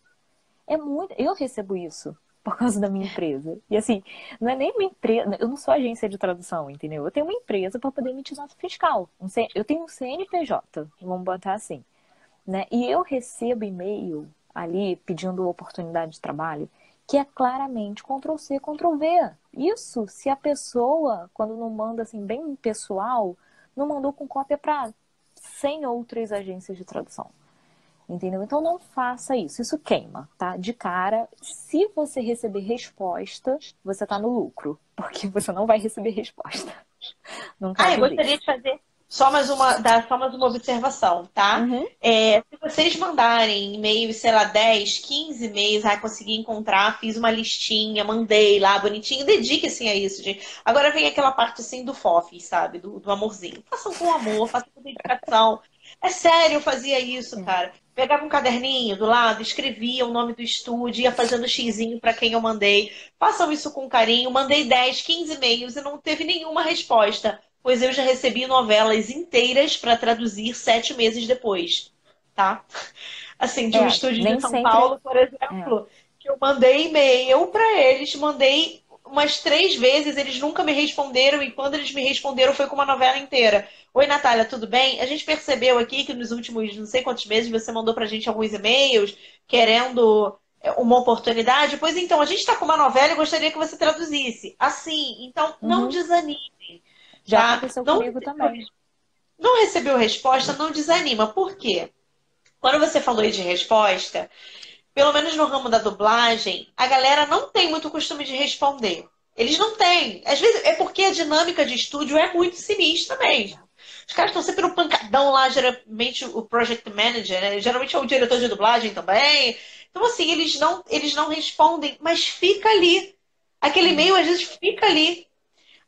É muito. Eu recebo isso por causa da minha empresa. E assim, não é nem uma empresa, eu não sou agência de tradução, entendeu? Eu tenho uma empresa para poder emitir nota fiscal. Eu tenho um CNPJ, vamos botar assim. Né? E eu recebo e-mail ali pedindo oportunidade de trabalho que é claramente Ctrl C, Ctrl V. Isso se a pessoa, quando não manda assim bem pessoal, não mandou com cópia para 100 outras agências de tradução. Entendeu? Então não faça isso. Isso queima, tá? De cara, se você receber resposta, você tá no lucro. Porque você não vai receber resposta. Nunca ah, eu gostaria de fazer só mais uma, dar só mais uma observação, tá? Uhum. É, se vocês mandarem e-mail, sei lá, 10, 15 e-mails, ah, consegui encontrar, fiz uma listinha, mandei lá, bonitinho, dedique-se a isso, gente. Agora vem aquela parte assim do FOF, sabe? Do, do amorzinho. Façam com amor, façam com dedicação. É sério, eu fazia isso, cara. Pegava um caderninho do lado, escrevia o nome do estúdio, ia fazendo xizinho para quem eu mandei. Façam isso com carinho. Mandei 10, 15 e-mails e não teve nenhuma resposta, pois eu já recebi novelas inteiras para traduzir sete meses depois, tá? Assim, de um é, estúdio de São sempre... Paulo, por exemplo, é. que eu mandei e-mail para eles, mandei umas três vezes, eles nunca me responderam, e quando eles me responderam foi com uma novela inteira. Oi, Natália, tudo bem? A gente percebeu aqui que nos últimos não sei quantos meses você mandou pra gente alguns e-mails querendo é, uma oportunidade. Pois então, a gente está com uma novela e gostaria que você traduzisse. Assim, então não uhum. desanime. Já tá? aconteceu não, comigo também. Não recebeu resposta, não desanima. Por quê? quando você falou aí de resposta, pelo menos no ramo da dublagem, a galera não tem muito costume de responder. Eles não têm. Às vezes é porque a dinâmica de estúdio é muito sinistra mesmo. Os caras estão sempre no pancadão lá, geralmente o project manager, né? Geralmente é o diretor de dublagem também. Então, assim, eles não, eles não respondem, mas fica ali. Aquele e-mail, às vezes, fica ali.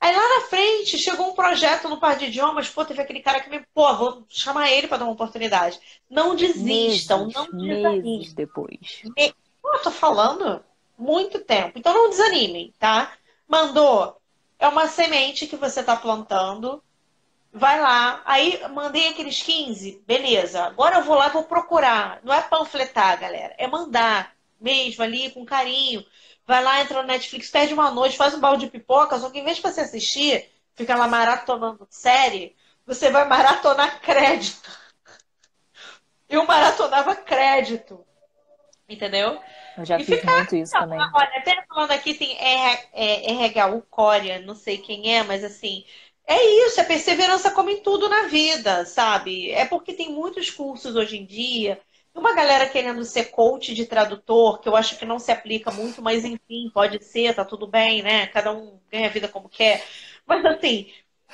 Aí lá na frente, chegou um projeto no par de idiomas, pô, teve aquele cara que me, pô, vou chamar ele para dar uma oportunidade. Não desistam, meses, não desanimem. Meses depois. Me... Pô, tô falando muito tempo. Então não desanimem, tá? Mandou, é uma semente que você está plantando. Vai lá, aí mandei aqueles 15, beleza. Agora eu vou lá e vou procurar. Não é panfletar, galera, é mandar mesmo ali com carinho. Vai lá, entra no Netflix, perde uma noite, faz um balde de pipoca, só que em vez de você assistir, fica lá maratonando série, você vai maratonar crédito. Eu maratonava crédito. Entendeu? Eu já e fiz muito isso também. Olha, até falando aqui tem RH, o Coreia, não sei quem é, mas assim, é isso, é perseverança como em tudo na vida, sabe? É porque tem muitos cursos hoje em dia, uma galera querendo ser coach de tradutor, que eu acho que não se aplica muito, mas enfim, pode ser, tá tudo bem, né? Cada um ganha a vida como quer. Mas assim,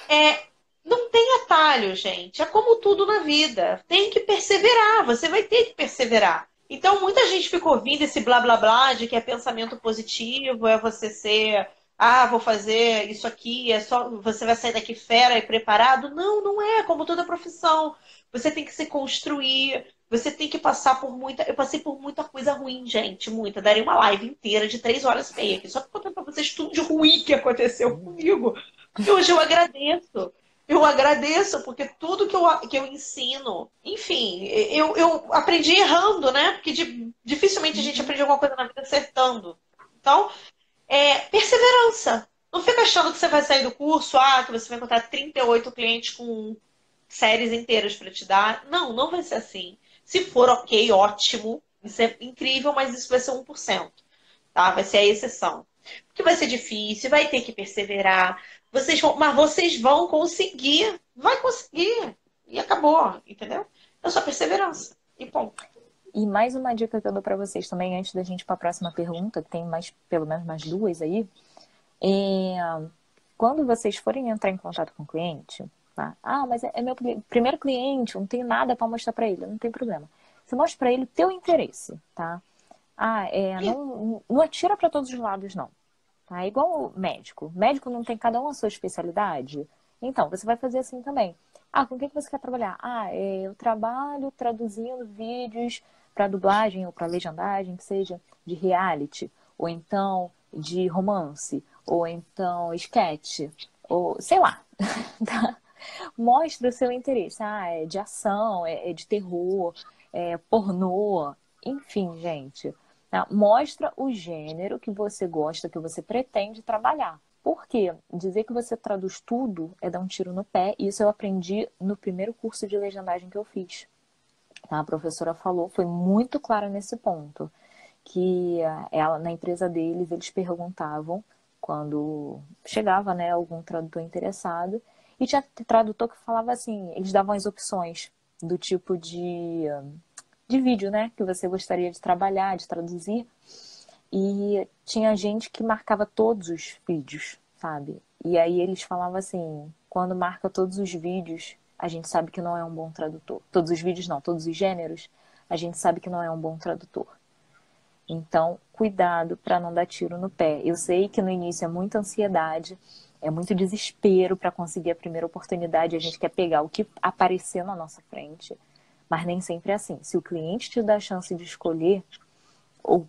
é, não tem atalho, gente. É como tudo na vida. Tem que perseverar, você vai ter que perseverar. Então, muita gente ficou ouvindo esse blá blá blá de que é pensamento positivo, é você ser, ah, vou fazer isso aqui, é só você vai sair daqui fera e preparado. Não, não é, como toda profissão. Você tem que se construir, você tem que passar por muita. Eu passei por muita coisa ruim, gente, muita. Daria uma live inteira de três horas e meia aqui, só para contar para vocês tudo de ruim que aconteceu comigo. E hoje eu agradeço eu agradeço, porque tudo que eu, que eu ensino, enfim, eu, eu aprendi errando, né? Porque de, dificilmente a gente uhum. aprende alguma coisa na vida acertando. Então, é, perseverança. Não fica achando que você vai sair do curso, ah, que você vai encontrar 38 clientes com séries inteiras para te dar. Não, não vai ser assim. Se for ok, ótimo. Isso é incrível, mas isso vai ser 1%. Tá? Vai ser a exceção. Porque vai ser difícil, vai ter que perseverar, vocês vão, mas vocês vão conseguir. Vai conseguir. E acabou, entendeu? É só perseverança. E ponto. E mais uma dica que eu dou para vocês também, antes da gente ir para a próxima pergunta, que tem mais, pelo menos mais duas aí. É, quando vocês forem entrar em contato com o cliente, tá? ah, mas é, é meu primeiro cliente, não tenho nada para mostrar para ele, não tem problema. Você mostra para ele o teu interesse, tá? Ah, é, não, não atira para todos os lados, não. Tá? É igual médico. Médico não tem cada um a sua especialidade. Então, você vai fazer assim também. Ah, com quem que você quer trabalhar? Ah, é, eu trabalho traduzindo vídeos para dublagem ou para legendagem, que seja de reality, ou então de romance, ou então sketch, ou sei lá. Tá? Mostra o seu interesse. Ah, é de ação, é, é de terror, é pornô, enfim, gente. Tá? Mostra o gênero que você gosta, que você pretende trabalhar. Por quê? Dizer que você traduz tudo é dar um tiro no pé. Isso eu aprendi no primeiro curso de legendagem que eu fiz. Tá? A professora falou, foi muito clara nesse ponto, que eh, ela na empresa deles eles perguntavam quando chegava, né, algum tradutor interessado e tinha tradutor que falava assim, eles davam as opções do tipo de de vídeo, né? Que você gostaria de trabalhar, de traduzir. E tinha gente que marcava todos os vídeos, sabe? E aí eles falavam assim: quando marca todos os vídeos, a gente sabe que não é um bom tradutor. Todos os vídeos não, todos os gêneros, a gente sabe que não é um bom tradutor. Então, cuidado para não dar tiro no pé. Eu sei que no início é muita ansiedade, é muito desespero para conseguir a primeira oportunidade, a gente quer pegar o que aparecer na nossa frente. Mas nem sempre é assim. Se o cliente te dá a chance de escolher, ou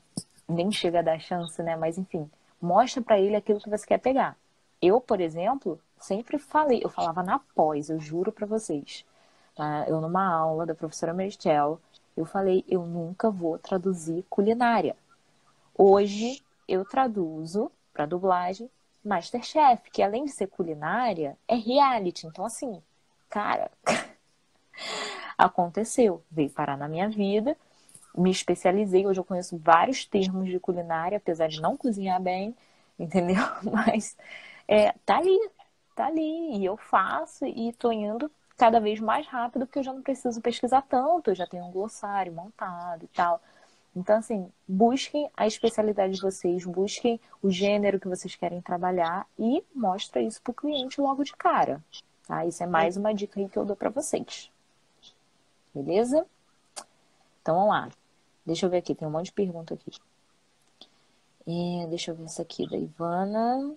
nem chega a dar chance, né? Mas enfim, mostra para ele aquilo que você quer pegar. Eu, por exemplo, sempre falei, eu falava na pós, eu juro para vocês. Tá? Eu numa aula da professora Merichel, eu falei, eu nunca vou traduzir culinária. Hoje eu traduzo para dublagem Masterchef, que além de ser culinária, é reality. Então assim, cara, aconteceu, veio parar na minha vida, me especializei, hoje eu conheço vários termos de culinária, apesar de não cozinhar bem, entendeu? Mas é, tá ali, tá ali, e eu faço e tô indo cada vez mais rápido, porque eu já não preciso pesquisar tanto, eu já tenho um glossário montado e tal. Então, assim, busquem a especialidade de vocês, busquem o gênero que vocês querem trabalhar e mostra isso para o cliente logo de cara. Tá? Isso é mais uma dica aí que eu dou para vocês. Beleza? Então, vamos lá. Deixa eu ver aqui, tem um monte de pergunta aqui. É, deixa eu ver essa aqui da Ivana.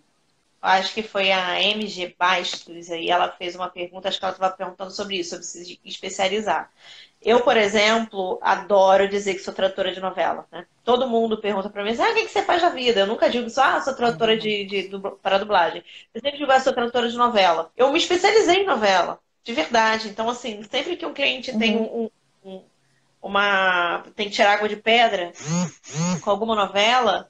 Acho que foi a MG Bastos aí, ela fez uma pergunta, acho que ela estava perguntando sobre isso, sobre se especializar. Eu, por exemplo, adoro dizer que sou tradutora de novela. Né? Todo mundo pergunta para mim, ah, o que, você faz da vida? Eu nunca digo só, ah, sou tradutora de, de, de para dublagem. Eu sempre digo, ah, sou tradutora de novela. Eu me especializei em novela, de verdade. Então, assim, sempre que um cliente uhum. tem um, um, uma. tem que tirar água de pedra com alguma novela,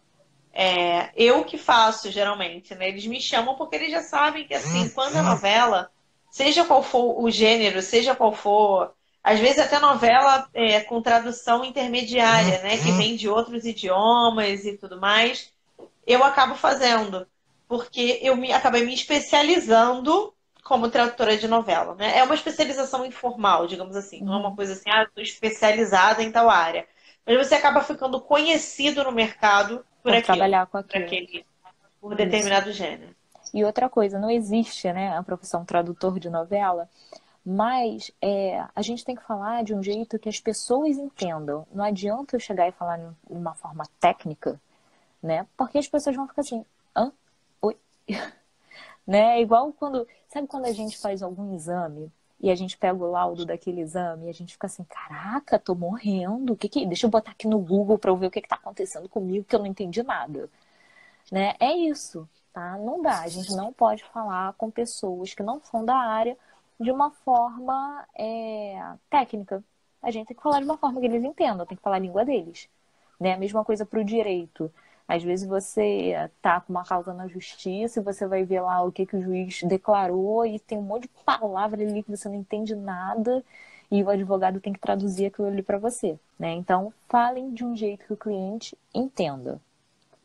é, eu que faço, geralmente, né? Eles me chamam porque eles já sabem que, assim, quando a novela, seja qual for o gênero, seja qual for, às vezes até novela é, com tradução intermediária, né? Que vem de outros idiomas e tudo mais, eu acabo fazendo. Porque eu me, acabei me especializando como tradutora de novela, né? É uma especialização informal, digamos assim. Não é uma coisa assim, ah, estou especializada em tal área. Mas você acaba ficando conhecido no mercado por aquilo, trabalhar com aquilo. Aquele, por determinado gênero. E outra coisa, não existe né, a profissão tradutor de novela, mas é, a gente tem que falar de um jeito que as pessoas entendam. Não adianta eu chegar e falar de uma forma técnica, né? Porque as pessoas vão ficar assim, hã? Oi? né? Igual quando. Sabe quando a gente faz algum exame e a gente pega o laudo daquele exame e a gente fica assim, caraca, tô morrendo. Que que... Deixa eu botar aqui no Google para eu ver o que, que tá acontecendo comigo, que eu não entendi nada. Né? É isso, tá? Não dá. A gente não pode falar com pessoas que não são da área de uma forma é, técnica. A gente tem que falar de uma forma que eles entendam, tem que falar a língua deles. Né? A mesma coisa para o direito. Às vezes você tá com uma causa na justiça e você vai ver lá o que, que o juiz declarou e tem um monte de palavra ali que você não entende nada e o advogado tem que traduzir aquilo ali para você, né? Então, falem de um jeito que o cliente entenda.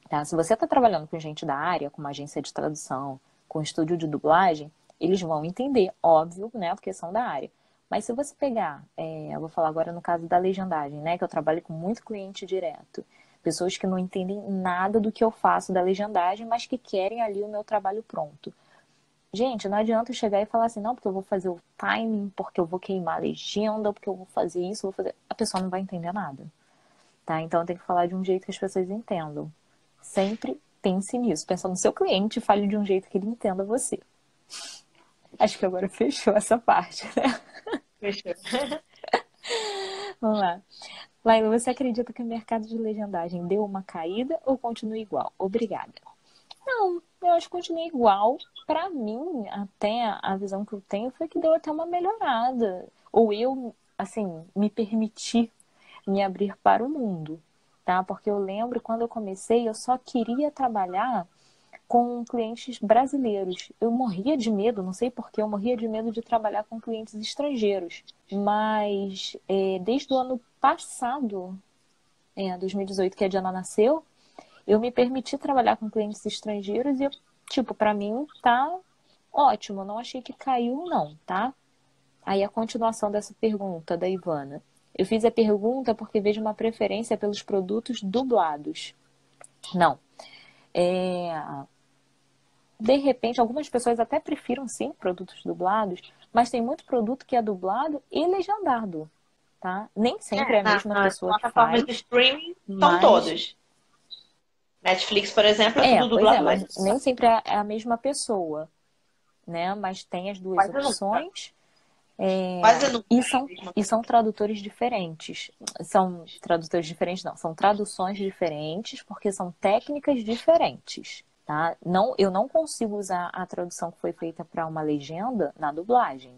Tá? Se você está trabalhando com gente da área, com uma agência de tradução, com estúdio de dublagem, eles vão entender, óbvio, né? Porque são da área. Mas se você pegar, é, eu vou falar agora no caso da legendagem, né? Que eu trabalho com muito cliente direto. Pessoas que não entendem nada do que eu faço da legendagem, mas que querem ali o meu trabalho pronto. Gente, não adianta eu chegar e falar assim, não, porque eu vou fazer o timing, porque eu vou queimar a legenda, porque eu vou fazer isso, vou fazer. A pessoa não vai entender nada. Tá? Então tem que falar de um jeito que as pessoas entendam. Sempre pense nisso. Pensa no seu cliente fale de um jeito que ele entenda você. Acho que agora fechou essa parte, né? Fechou. Vamos lá. Laila, você acredita que o mercado de legendagem deu uma caída ou continua igual? Obrigada. Não, eu acho que continua igual. Para mim, até a visão que eu tenho foi que deu até uma melhorada. Ou eu, assim, me permiti me abrir para o mundo, tá? Porque eu lembro quando eu comecei, eu só queria trabalhar com clientes brasileiros. Eu morria de medo, não sei porquê, eu morria de medo de trabalhar com clientes estrangeiros. Mas é, desde o ano passado, é, 2018, que a Diana nasceu, eu me permiti trabalhar com clientes estrangeiros e, tipo, para mim tá ótimo. Não achei que caiu, não, tá? Aí a continuação dessa pergunta da Ivana. Eu fiz a pergunta porque vejo uma preferência pelos produtos dublados. Não. É, de repente, algumas pessoas até prefiram sim produtos dublados, mas tem muito produto que é dublado e legendado, tá? Nem sempre é, é a mesma na, pessoa que faz. de streaming mas... são todos. Netflix, por exemplo, é, é tudo dublado. É, mas nem sempre é, é a mesma pessoa, né? Mas tem as duas Quase opções. É, e, são, e são tradutores diferentes. São tradutores diferentes, não, são traduções diferentes, porque são técnicas diferentes. Tá? Não, eu não consigo usar a tradução que foi feita para uma legenda na dublagem.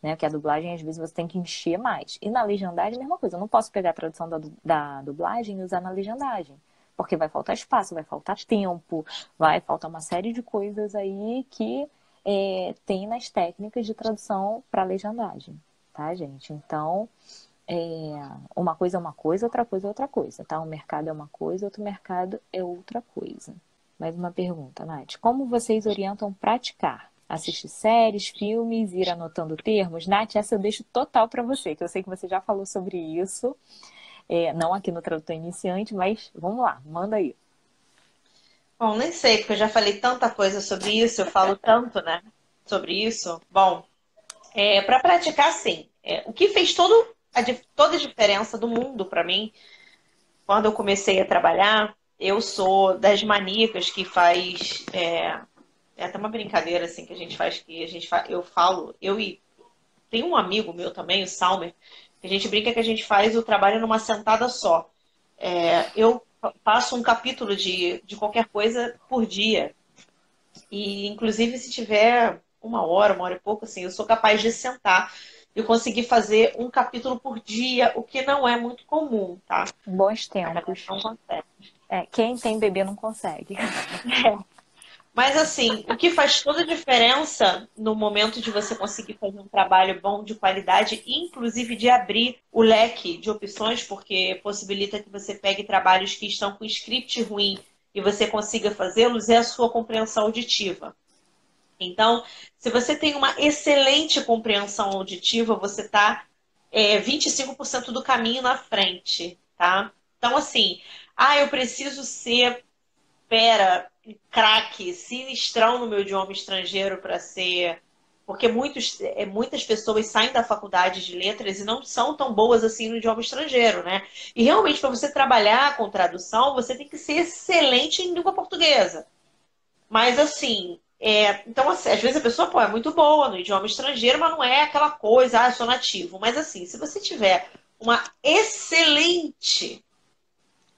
Né? Porque a dublagem, às vezes, você tem que encher mais. E na legendagem, mesma coisa. Eu não posso pegar a tradução da, da dublagem e usar na legendagem. Porque vai faltar espaço, vai faltar tempo, vai faltar uma série de coisas aí que é, tem nas técnicas de tradução para legendagem. Tá, gente? Então, é, uma coisa é uma coisa, outra coisa é outra coisa, tá? Um mercado é uma coisa, outro mercado é outra coisa. Mais uma pergunta, Nath. Como vocês orientam praticar? assistir séries, filmes, ir anotando termos. Nath, essa eu deixo total para você, que eu sei que você já falou sobre isso. É, não aqui no Tradutor Iniciante, mas vamos lá, manda aí. Bom, nem sei, porque eu já falei tanta coisa sobre isso, eu falo tanto, né, sobre isso. Bom, é, para praticar, sim. É, o que fez todo a, toda a diferença do mundo para mim, quando eu comecei a trabalhar, eu sou das maníacas que faz é, é até uma brincadeira assim que a gente faz que a gente fa... eu falo, eu e tem um amigo meu também, o Salmer, que a gente brinca que a gente faz o trabalho numa sentada só. É, eu passo um capítulo de, de qualquer coisa por dia. E inclusive se tiver uma hora, uma hora e pouco, assim, eu sou capaz de sentar e conseguir fazer um capítulo por dia, o que não é muito comum, tá? Bons tempos. Não consegue. É, quem tem bebê não consegue. É. Mas assim, o que faz toda a diferença no momento de você conseguir fazer um trabalho bom de qualidade, inclusive de abrir o leque de opções, porque possibilita que você pegue trabalhos que estão com script ruim e você consiga fazê-los, é a sua compreensão auditiva. Então, se você tem uma excelente compreensão auditiva, você está é, 25% do caminho na frente, tá? Então, assim, ah, eu preciso ser fera craque, sinistrão no meu idioma estrangeiro para ser. Porque muitos, é, muitas pessoas saem da faculdade de letras e não são tão boas assim no idioma estrangeiro, né? E realmente, para você trabalhar com tradução, você tem que ser excelente em língua portuguesa. Mas assim, é, então, assim, às vezes a pessoa pô, é muito boa no idioma estrangeiro, mas não é aquela coisa, ah, sou nativo. Mas assim, se você tiver uma excelente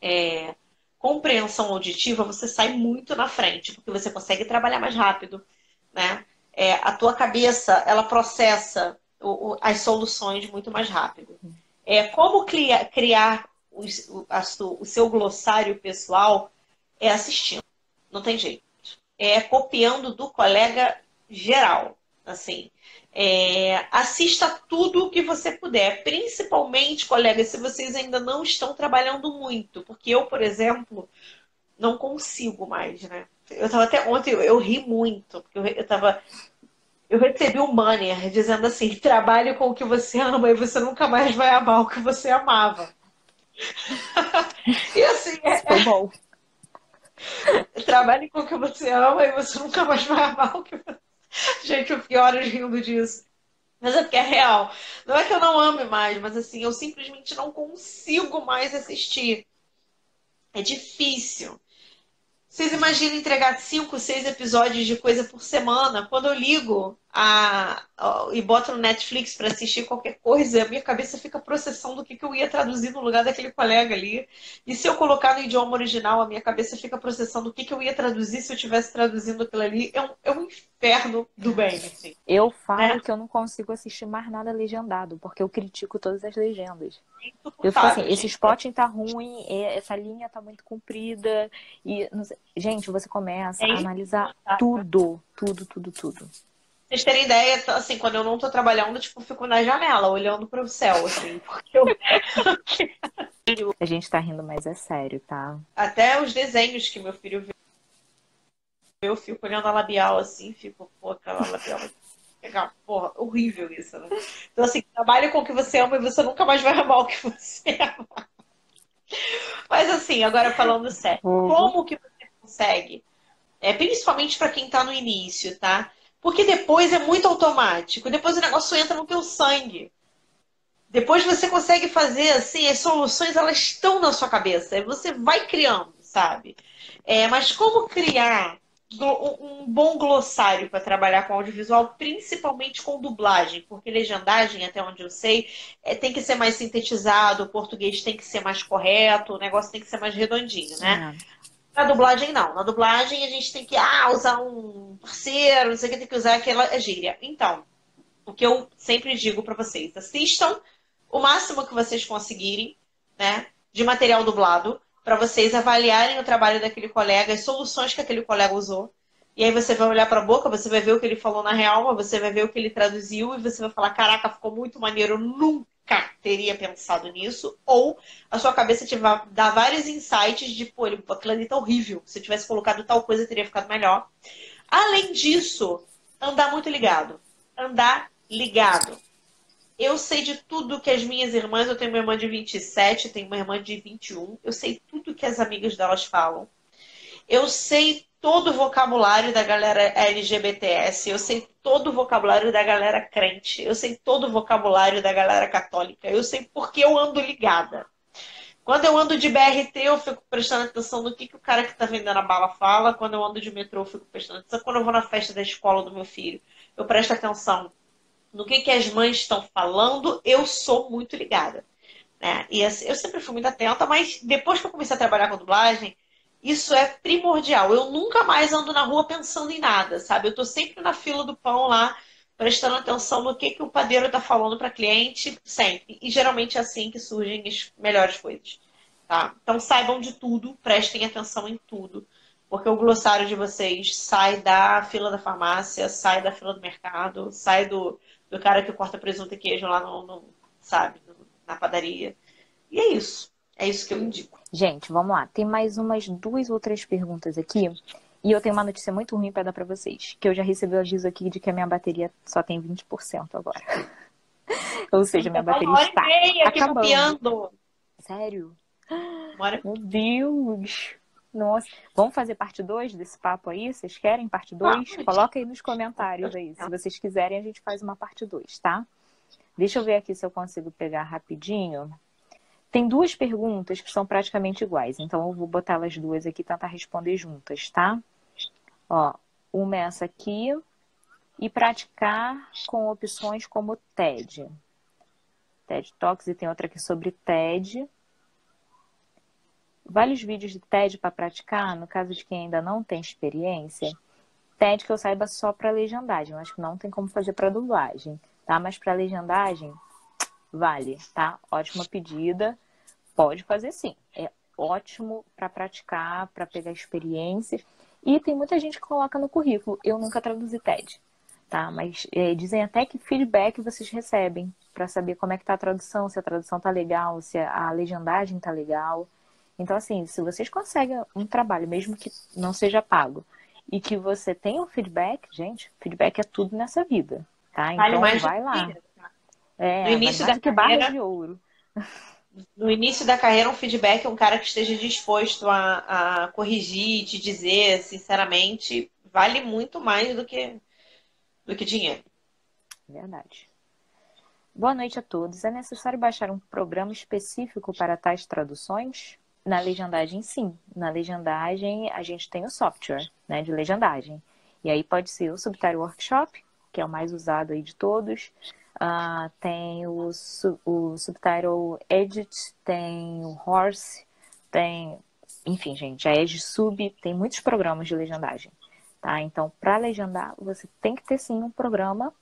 é, compreensão auditiva, você sai muito na frente, porque você consegue trabalhar mais rápido, né? É, a tua cabeça, ela processa o, o, as soluções muito mais rápido. É, como criar, criar o, o seu glossário pessoal é assistindo. Não tem jeito. É copiando do colega geral. Assim, é, assista tudo o que você puder, principalmente, colegas, se vocês ainda não estão trabalhando muito, porque eu, por exemplo, não consigo mais, né? Eu tava até ontem, eu, eu ri muito, porque eu, eu tava. Eu recebi um banner dizendo assim: trabalhe com o que você ama e você nunca mais vai amar o que você amava. e assim, é, Foi bom. Trabalhe com o que você ama e você nunca mais vai amar o que você Gente, eu fiquei horas rindo disso. Mas é porque é real. Não é que eu não ame mais, mas assim, eu simplesmente não consigo mais assistir. É difícil. Vocês imaginam entregar cinco, seis episódios de coisa por semana? Quando eu ligo a, a e boto no Netflix para assistir qualquer coisa, a minha cabeça fica processando o que, que eu ia traduzir no lugar daquele colega ali. E se eu colocar no idioma original, a minha cabeça fica processando o que, que eu ia traduzir se eu estivesse traduzindo aquilo ali. É um, é um inferno do bem. Assim. Eu falo é. que eu não consigo assistir mais nada legendado, porque eu critico todas as legendas. Eu fico assim, esse spotting tá ruim, essa linha tá muito comprida. E, gente, você começa é a analisar tudo, tudo, tudo, tudo. Vocês terem ideia, assim, quando eu não tô trabalhando, tipo, fico na janela, olhando pro céu, assim, porque eu. a gente tá rindo, mas é sério, tá? Até os desenhos que meu filho vê, eu fico olhando a labial assim, fico, pô, aquela labial. Legal, porra, horrível isso, né? Então, assim, trabalhe com o que você ama e você nunca mais vai amar o que você ama. Mas, assim, agora falando sério, uhum. como que você consegue? É, principalmente para quem tá no início, tá? Porque depois é muito automático, depois o negócio entra no teu sangue. Depois você consegue fazer assim, as soluções elas estão na sua cabeça, você vai criando, sabe? É, mas como criar um bom glossário para trabalhar com audiovisual, principalmente com dublagem, porque legendagem, até onde eu sei, é, tem que ser mais sintetizado, o português tem que ser mais correto, o negócio tem que ser mais redondinho, né? É. Na dublagem, não. Na dublagem, a gente tem que ah, usar um parceiro, não sei o que, tem que usar aquela gíria. Então, o que eu sempre digo para vocês, assistam o máximo que vocês conseguirem, né, de material dublado, para vocês avaliarem o trabalho daquele colega, as soluções que aquele colega usou. E aí você vai olhar para a boca, você vai ver o que ele falou na real, você vai ver o que ele traduziu e você vai falar: caraca, ficou muito maneiro, nunca teria pensado nisso, ou a sua cabeça te vai dar vários insights de, pô, aquilo ali tá horrível. Se eu tivesse colocado tal coisa, teria ficado melhor. Além disso, andar muito ligado. Andar ligado. Eu sei de tudo que as minhas irmãs, eu tenho uma irmã de 27, tenho uma irmã de 21, eu sei tudo que as amigas delas falam. Eu sei todo o vocabulário da galera LGBTS, eu sei todo o vocabulário da galera crente, eu sei todo o vocabulário da galera católica, eu sei porque eu ando ligada. Quando eu ando de BRT, eu fico prestando atenção no que, que o cara que está vendendo a bala fala. Quando eu ando de metrô, eu fico prestando atenção. Quando eu vou na festa da escola do meu filho, eu presto atenção no que, que as mães estão falando, eu sou muito ligada. Né? E assim, eu sempre fui muito atenta, mas depois que eu comecei a trabalhar com dublagem, isso é primordial. Eu nunca mais ando na rua pensando em nada, sabe? Eu estou sempre na fila do pão lá, prestando atenção no que, que o padeiro está falando para cliente, sempre. E geralmente é assim que surgem as melhores coisas. Tá? Então saibam de tudo, prestem atenção em tudo. Porque o glossário de vocês sai da fila da farmácia, sai da fila do mercado, sai do, do cara que corta presunto e queijo lá no, no sabe, na padaria. E é isso. É isso que eu indico. Gente, vamos lá. Tem mais umas duas ou três perguntas aqui. E eu tenho uma notícia muito ruim para dar para vocês. Que eu já recebi o aviso aqui de que a minha bateria só tem 20% agora. ou seja, minha bateria está acabando. Sério? Bora. Meu Deus! Nossa, vamos fazer parte 2 desse papo aí? Vocês querem parte 2? Coloca aí nos comentários aí. Se vocês quiserem, a gente faz uma parte 2, tá? Deixa eu ver aqui se eu consigo pegar rapidinho. Tem duas perguntas que são praticamente iguais, então eu vou botar elas duas aqui e tentar responder juntas, tá? Ó, uma é essa aqui. E praticar com opções como TED. TED Talks e tem outra aqui sobre TED vários vídeos de TED para praticar, no caso de quem ainda não tem experiência. TED que eu saiba só para legendagem, eu acho que não tem como fazer para dublagem, tá? Mas para legendagem, vale, tá? Ótima pedida, pode fazer sim. É ótimo para praticar, para pegar experiência. E tem muita gente que coloca no currículo. Eu nunca traduzi TED, tá? Mas é, dizem até que feedback vocês recebem para saber como é que tá a tradução, se a tradução tá legal, se a legendagem tá legal. Então, assim, se vocês conseguem um trabalho, mesmo que não seja pago, e que você tenha um feedback, gente, feedback é tudo nessa vida, tá? Então, vale vai lá. Vida, tá? É, no início da que carreira, barra de ouro. No início da carreira, um feedback é um cara que esteja disposto a, a corrigir, te dizer, sinceramente, vale muito mais do que, do que dinheiro. Verdade. Boa noite a todos. É necessário baixar um programa específico para tais traduções? Na legendagem, sim. Na legendagem, a gente tem o software né, de legendagem. E aí pode ser o Subtitle Workshop, que é o mais usado aí de todos. Uh, tem o, o Subtitle Edit, tem o Horse, tem... Enfim, gente, a Edge Sub tem muitos programas de legendagem. Tá? Então, para legendar, você tem que ter sim um programa.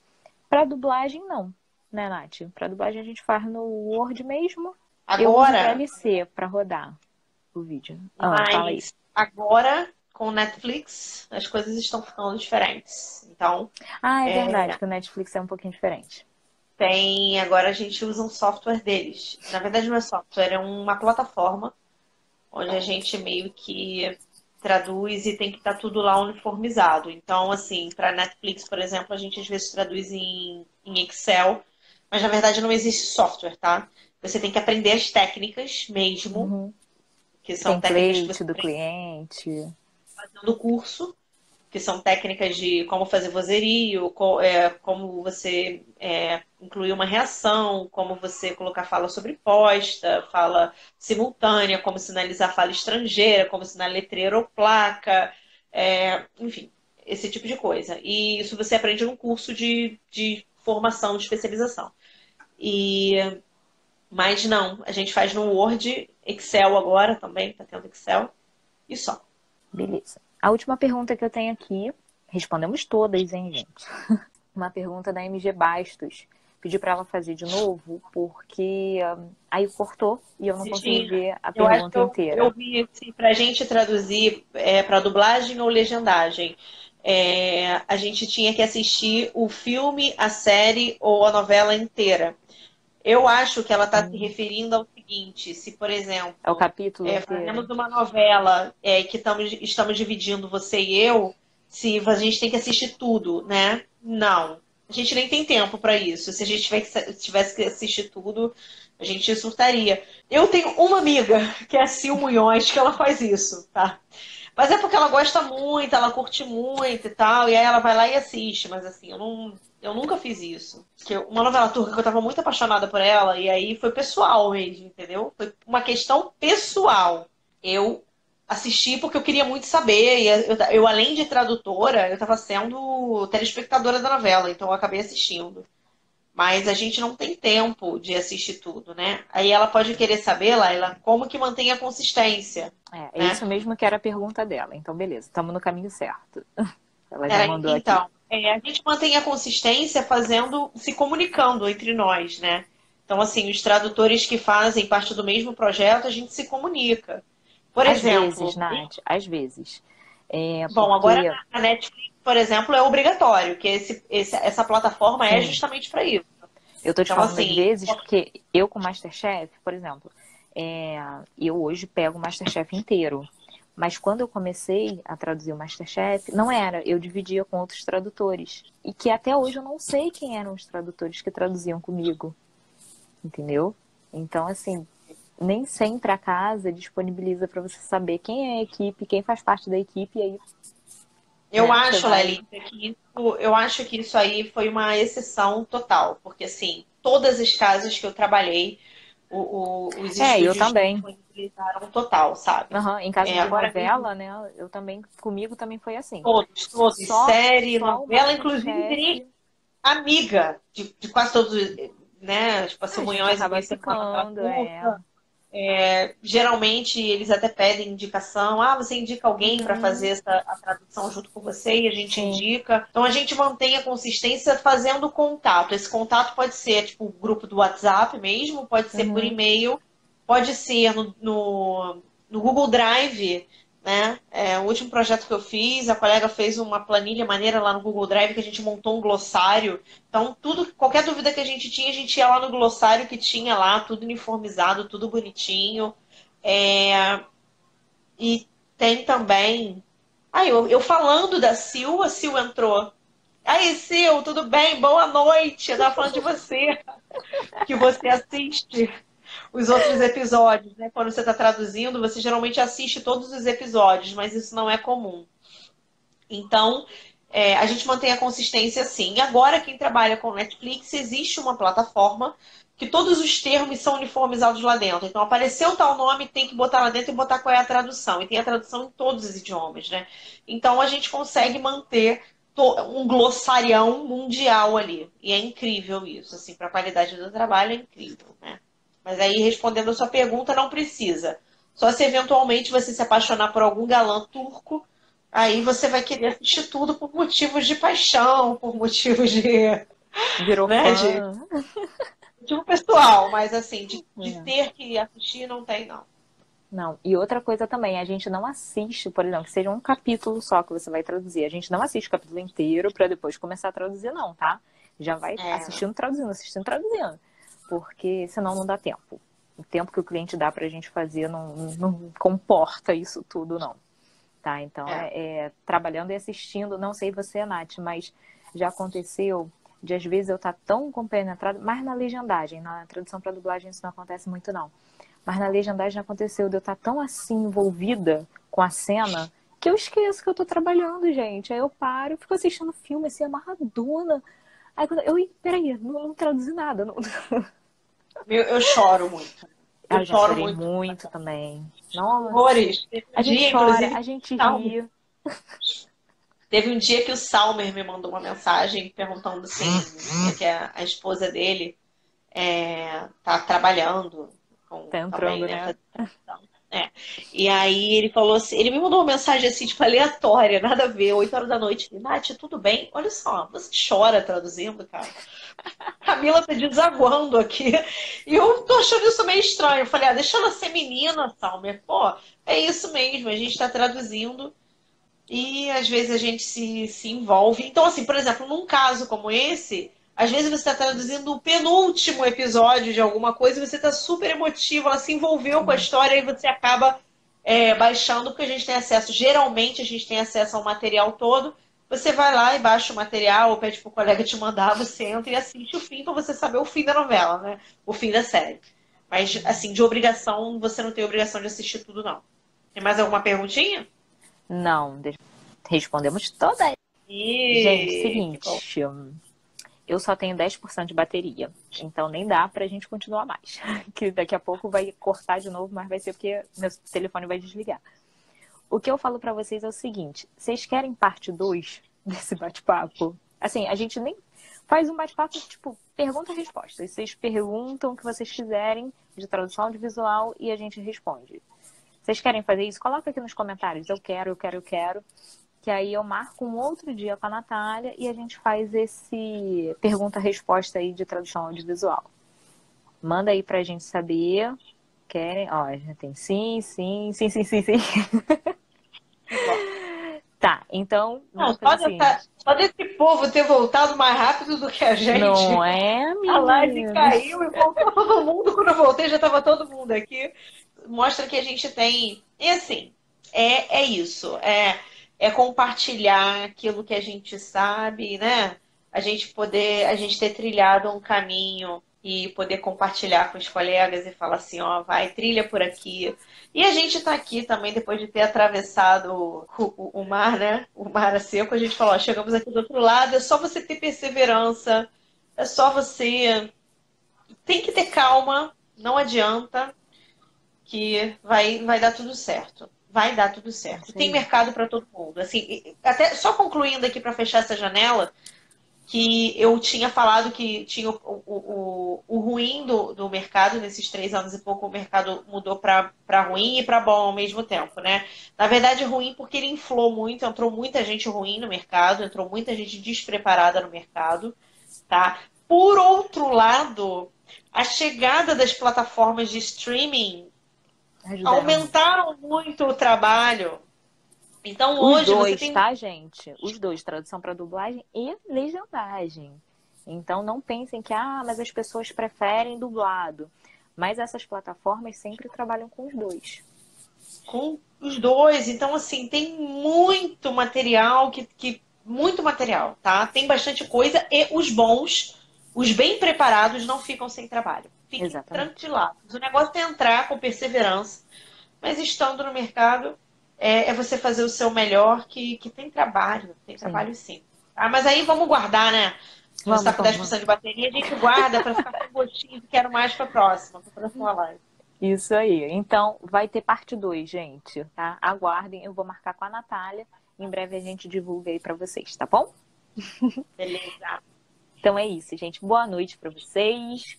Para dublagem, não. Né, Nath? Para dublagem a gente faz no Word mesmo. Agora... Eu uso VLC para rodar vídeo. Ah, Mas agora, com o Netflix, as coisas estão ficando diferentes. Então. Ah, é, é verdade, que o Netflix é um pouquinho diferente. Tem, agora a gente usa um software deles. Na verdade, não é software, é uma plataforma onde a gente meio que traduz e tem que estar tá tudo lá uniformizado. Então, assim, para Netflix, por exemplo, a gente às vezes traduz em, em Excel, mas na verdade não existe software, tá? Você tem que aprender as técnicas mesmo. Uhum que são técnicas do cliente. Fazendo curso, que são técnicas de como fazer vozerio, é, como você é, incluir uma reação, como você colocar fala sobreposta, fala simultânea, como sinalizar fala estrangeira, como sinalizar letreiro ou placa, é, enfim, esse tipo de coisa. E isso você aprende num curso de, de formação, de especialização. E mas não, a gente faz no Word, Excel agora também, tá tendo Excel, e só. Beleza. A última pergunta que eu tenho aqui, respondemos todas, hein, gente? Uma pergunta da MG Bastos. Pedi para ela fazer de novo, porque um, aí cortou e eu não consegui ver a pergunta eu inteira. Eu, eu vi assim, para a gente traduzir é, para dublagem ou legendagem. É, a gente tinha que assistir o filme, a série ou a novela inteira. Eu acho que ela está se referindo ao seguinte: se, por exemplo, é o capítulo é, fazemos uma novela é, que tamo, estamos dividindo você e eu, se a gente tem que assistir tudo, né? Não. A gente nem tem tempo para isso. Se a gente tivesse que assistir tudo, a gente surtaria. Eu tenho uma amiga, que é a Sil Munhões, que ela faz isso, tá? Mas é porque ela gosta muito, ela curte muito e tal, e aí ela vai lá e assiste. Mas assim, eu não, eu nunca fiz isso. Que uma novela turca que eu tava muito apaixonada por ela, e aí foi pessoal mesmo, entendeu? Foi uma questão pessoal. Eu assisti porque eu queria muito saber. E eu, eu além de tradutora, eu estava sendo telespectadora da novela, então eu acabei assistindo. Mas a gente não tem tempo de assistir tudo, né? Aí ela pode querer saber, Laila, como que mantém a consistência. É, é né? isso mesmo que era a pergunta dela. Então, beleza, estamos no caminho certo. Ela já é, mandou então, aqui. É, a gente mantém a consistência fazendo, se comunicando entre nós, né? Então, assim, os tradutores que fazem parte do mesmo projeto, a gente se comunica. Por às exemplo. Vezes, Nath, às vezes. É, Bom, agora a Netflix, por exemplo, é obrigatório, que esse, esse essa plataforma é Sim. é justamente para isso. Eu tô te então, falando assim, às vezes porque eu com Masterchef, por exemplo, é, eu hoje pego o Masterchef inteiro. Mas quando eu comecei a traduzir o Masterchef, não era, eu dividia com outros tradutores. E que até hoje eu não sei quem eram os tradutores que traduziam comigo. Entendeu? Então, assim, nem sempre a casa disponibiliza para você saber quem é a equipe, quem faz parte da equipe, e aí. Eu né, acho, vai... Lely, que isso, eu acho que isso aí foi uma exceção total, porque assim, todas as casas que eu trabalhei, o, o, os é, eu também. Disponibilizaram total, sabe? Uhum, em casa é, de agora, novela, né? Eu também, comigo também foi assim. Todos, todos. Só, série, só novela, inclusive amiga de, de, quase todos, né? Tipo, assim, Munhões, acaba ficando, é. É, geralmente eles até pedem indicação, ah, você indica alguém uhum. para fazer essa, a tradução junto com você e a gente Sim. indica. Então a gente mantém a consistência fazendo contato. Esse contato pode ser tipo o grupo do WhatsApp mesmo, pode ser uhum. por e-mail, pode ser no, no, no Google Drive né? É, o último projeto que eu fiz, a colega fez uma planilha maneira lá no Google Drive que a gente montou um glossário. Então, tudo, qualquer dúvida que a gente tinha, a gente ia lá no glossário que tinha lá, tudo uniformizado, tudo bonitinho. É, e tem também. Aí, eu, eu falando da Sil, a Sil entrou. Aí, Sil, tudo bem? Boa noite. Eu tava falando de você. Que você assiste os outros episódios, né? Quando você está traduzindo, você geralmente assiste todos os episódios, mas isso não é comum. Então, é, a gente mantém a consistência assim. Agora, quem trabalha com Netflix, existe uma plataforma que todos os termos são uniformizados lá dentro. Então, apareceu tal nome, tem que botar lá dentro e botar qual é a tradução. E tem a tradução em todos os idiomas, né? Então, a gente consegue manter um glossarião mundial ali. E é incrível isso, assim, para a qualidade do trabalho é incrível, né? Mas aí, respondendo a sua pergunta, não precisa. Só se eventualmente você se apaixonar por algum galã turco, aí você vai querer assistir tudo por motivos de paixão, por motivos de. Virou né, de, motivo pessoal, mas assim, de, de é. ter que assistir, não tem, não. Não, e outra coisa também, a gente não assiste, por exemplo, que seja um capítulo só que você vai traduzir. A gente não assiste o capítulo inteiro para depois começar a traduzir, não, tá? Já vai é. assistindo, traduzindo, assistindo, traduzindo porque senão não dá tempo. O tempo que o cliente dá para a gente fazer não, não comporta isso tudo, não. Tá? Então, é. É, é, trabalhando e assistindo, não sei você, Nath, mas já aconteceu de às vezes eu estar tá tão compenetrado, mas na legendagem, na tradução para dublagem isso não acontece muito, não. Mas na legendagem aconteceu de eu estar tá tão assim envolvida com a cena que eu esqueço que eu estou trabalhando, gente. Aí eu paro, fico assistindo filme assim, amarradona. Aí quando eu, peraí, não, não traduzi nada. Não... Eu, eu choro muito. Eu, eu choro muito. muito também. Nossa. Horrores. A gente dia, chora, a gente ri. Teve um dia que o Salmer me mandou uma mensagem perguntando assim, que a, a esposa dele é, tá trabalhando com tá entrando, também, né? né? É. E aí ele falou assim, ele me mandou uma mensagem assim, tipo, aleatória, nada a ver, 8 horas da noite. Nath, tudo bem? Olha só, você chora traduzindo, cara. Camila tá desaguando aqui. E eu tô achando isso meio estranho. Eu falei, ah, deixa ela ser menina, Salmer. Pô, é isso mesmo, a gente tá traduzindo e às vezes a gente se, se envolve. Então, assim, por exemplo, num caso como esse, às vezes você está traduzindo o penúltimo episódio de alguma coisa e você está super emotivo, ela se envolveu com a história e você acaba é, baixando, porque a gente tem acesso, geralmente a gente tem acesso ao material todo. Você vai lá e baixa o material, ou pede pro colega te mandar, você entra e assiste o fim para você saber o fim da novela, né? O fim da série. Mas, assim, de obrigação, você não tem obrigação de assistir tudo, não. Tem mais alguma perguntinha? Não, respondemos todas. E... Gente, seguinte, eu só tenho 10% de bateria, então nem dá pra gente continuar mais. Que daqui a pouco vai cortar de novo, mas vai ser porque meu telefone vai desligar. O que eu falo para vocês é o seguinte: vocês querem parte 2 desse bate-papo? Assim, a gente nem faz um bate-papo tipo pergunta-resposta. Vocês perguntam o que vocês quiserem de tradução audiovisual e a gente responde. Vocês querem fazer isso? Coloca aqui nos comentários. Eu quero, eu quero, eu quero. Que aí eu marco um outro dia com a Natália e a gente faz esse pergunta-resposta aí de tradução audiovisual. Manda aí pra gente saber. Querem? Ó, já tem sim, sim, sim, sim, sim, sim. Tá, então. Não, só, assim. desse povo ter voltado mais rápido do que a gente. Não é, minha A live caiu e voltou todo mundo. Quando eu voltei, já estava todo mundo aqui. Mostra que a gente tem. E assim, é, é isso. É, é compartilhar aquilo que a gente sabe, né? A gente poder, a gente ter trilhado um caminho e poder compartilhar com os colegas e falar assim, ó, vai, trilha por aqui. E a gente está aqui também, depois de ter atravessado o, o, o, mar, né? O mar seco, a gente falou, ó, chegamos aqui do outro lado, é só você ter perseverança, é só você. Tem que ter calma, não adianta, que vai, vai dar tudo certo. Vai dar tudo certo. Sim. Tem mercado para todo mundo. Assim, até só concluindo aqui para fechar essa janela, que eu tinha falado que tinha o, o, o, o ruim do, do mercado, nesses três anos e pouco, o mercado mudou para ruim e para bom ao mesmo tempo, né? Na verdade, ruim porque ele inflou muito, entrou muita gente ruim no mercado, entrou muita gente despreparada no mercado, tá? Por outro lado, a chegada das plataformas de streaming Ajudaram. aumentaram muito o trabalho então hoje Os dois, tem... tá, gente? Os dois, tradução para dublagem e legendagem. Então não pensem que ah, mas as pessoas preferem dublado. Mas essas plataformas sempre trabalham com os dois. Com os dois. Então, assim, tem muito material que, que. Muito material, tá? Tem bastante coisa e os bons, os bem preparados, não ficam sem trabalho. Fiquem tranquilados. O negócio é entrar com perseverança, mas estando no mercado, é, é, você fazer o seu melhor, que, que tem trabalho, tem trabalho sim. Ah, mas aí vamos guardar, né? Você está com 10% de bateria, a gente guarda para ficar com gostinho que quero mais para a próxima, para a próxima live. Isso aí. Então, vai ter parte 2, gente, tá? Aguardem, eu vou marcar com a Natália. Em breve a gente divulga aí para vocês, tá bom? Beleza. Então é isso, gente. Boa noite para vocês.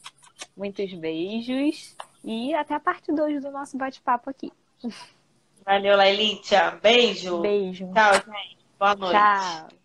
Muitos beijos e até a parte 2 do nosso bate-papo aqui. Valeu, Lailitia. Beijo. Beijo. Tchau, gente. Boa noite. Tchau.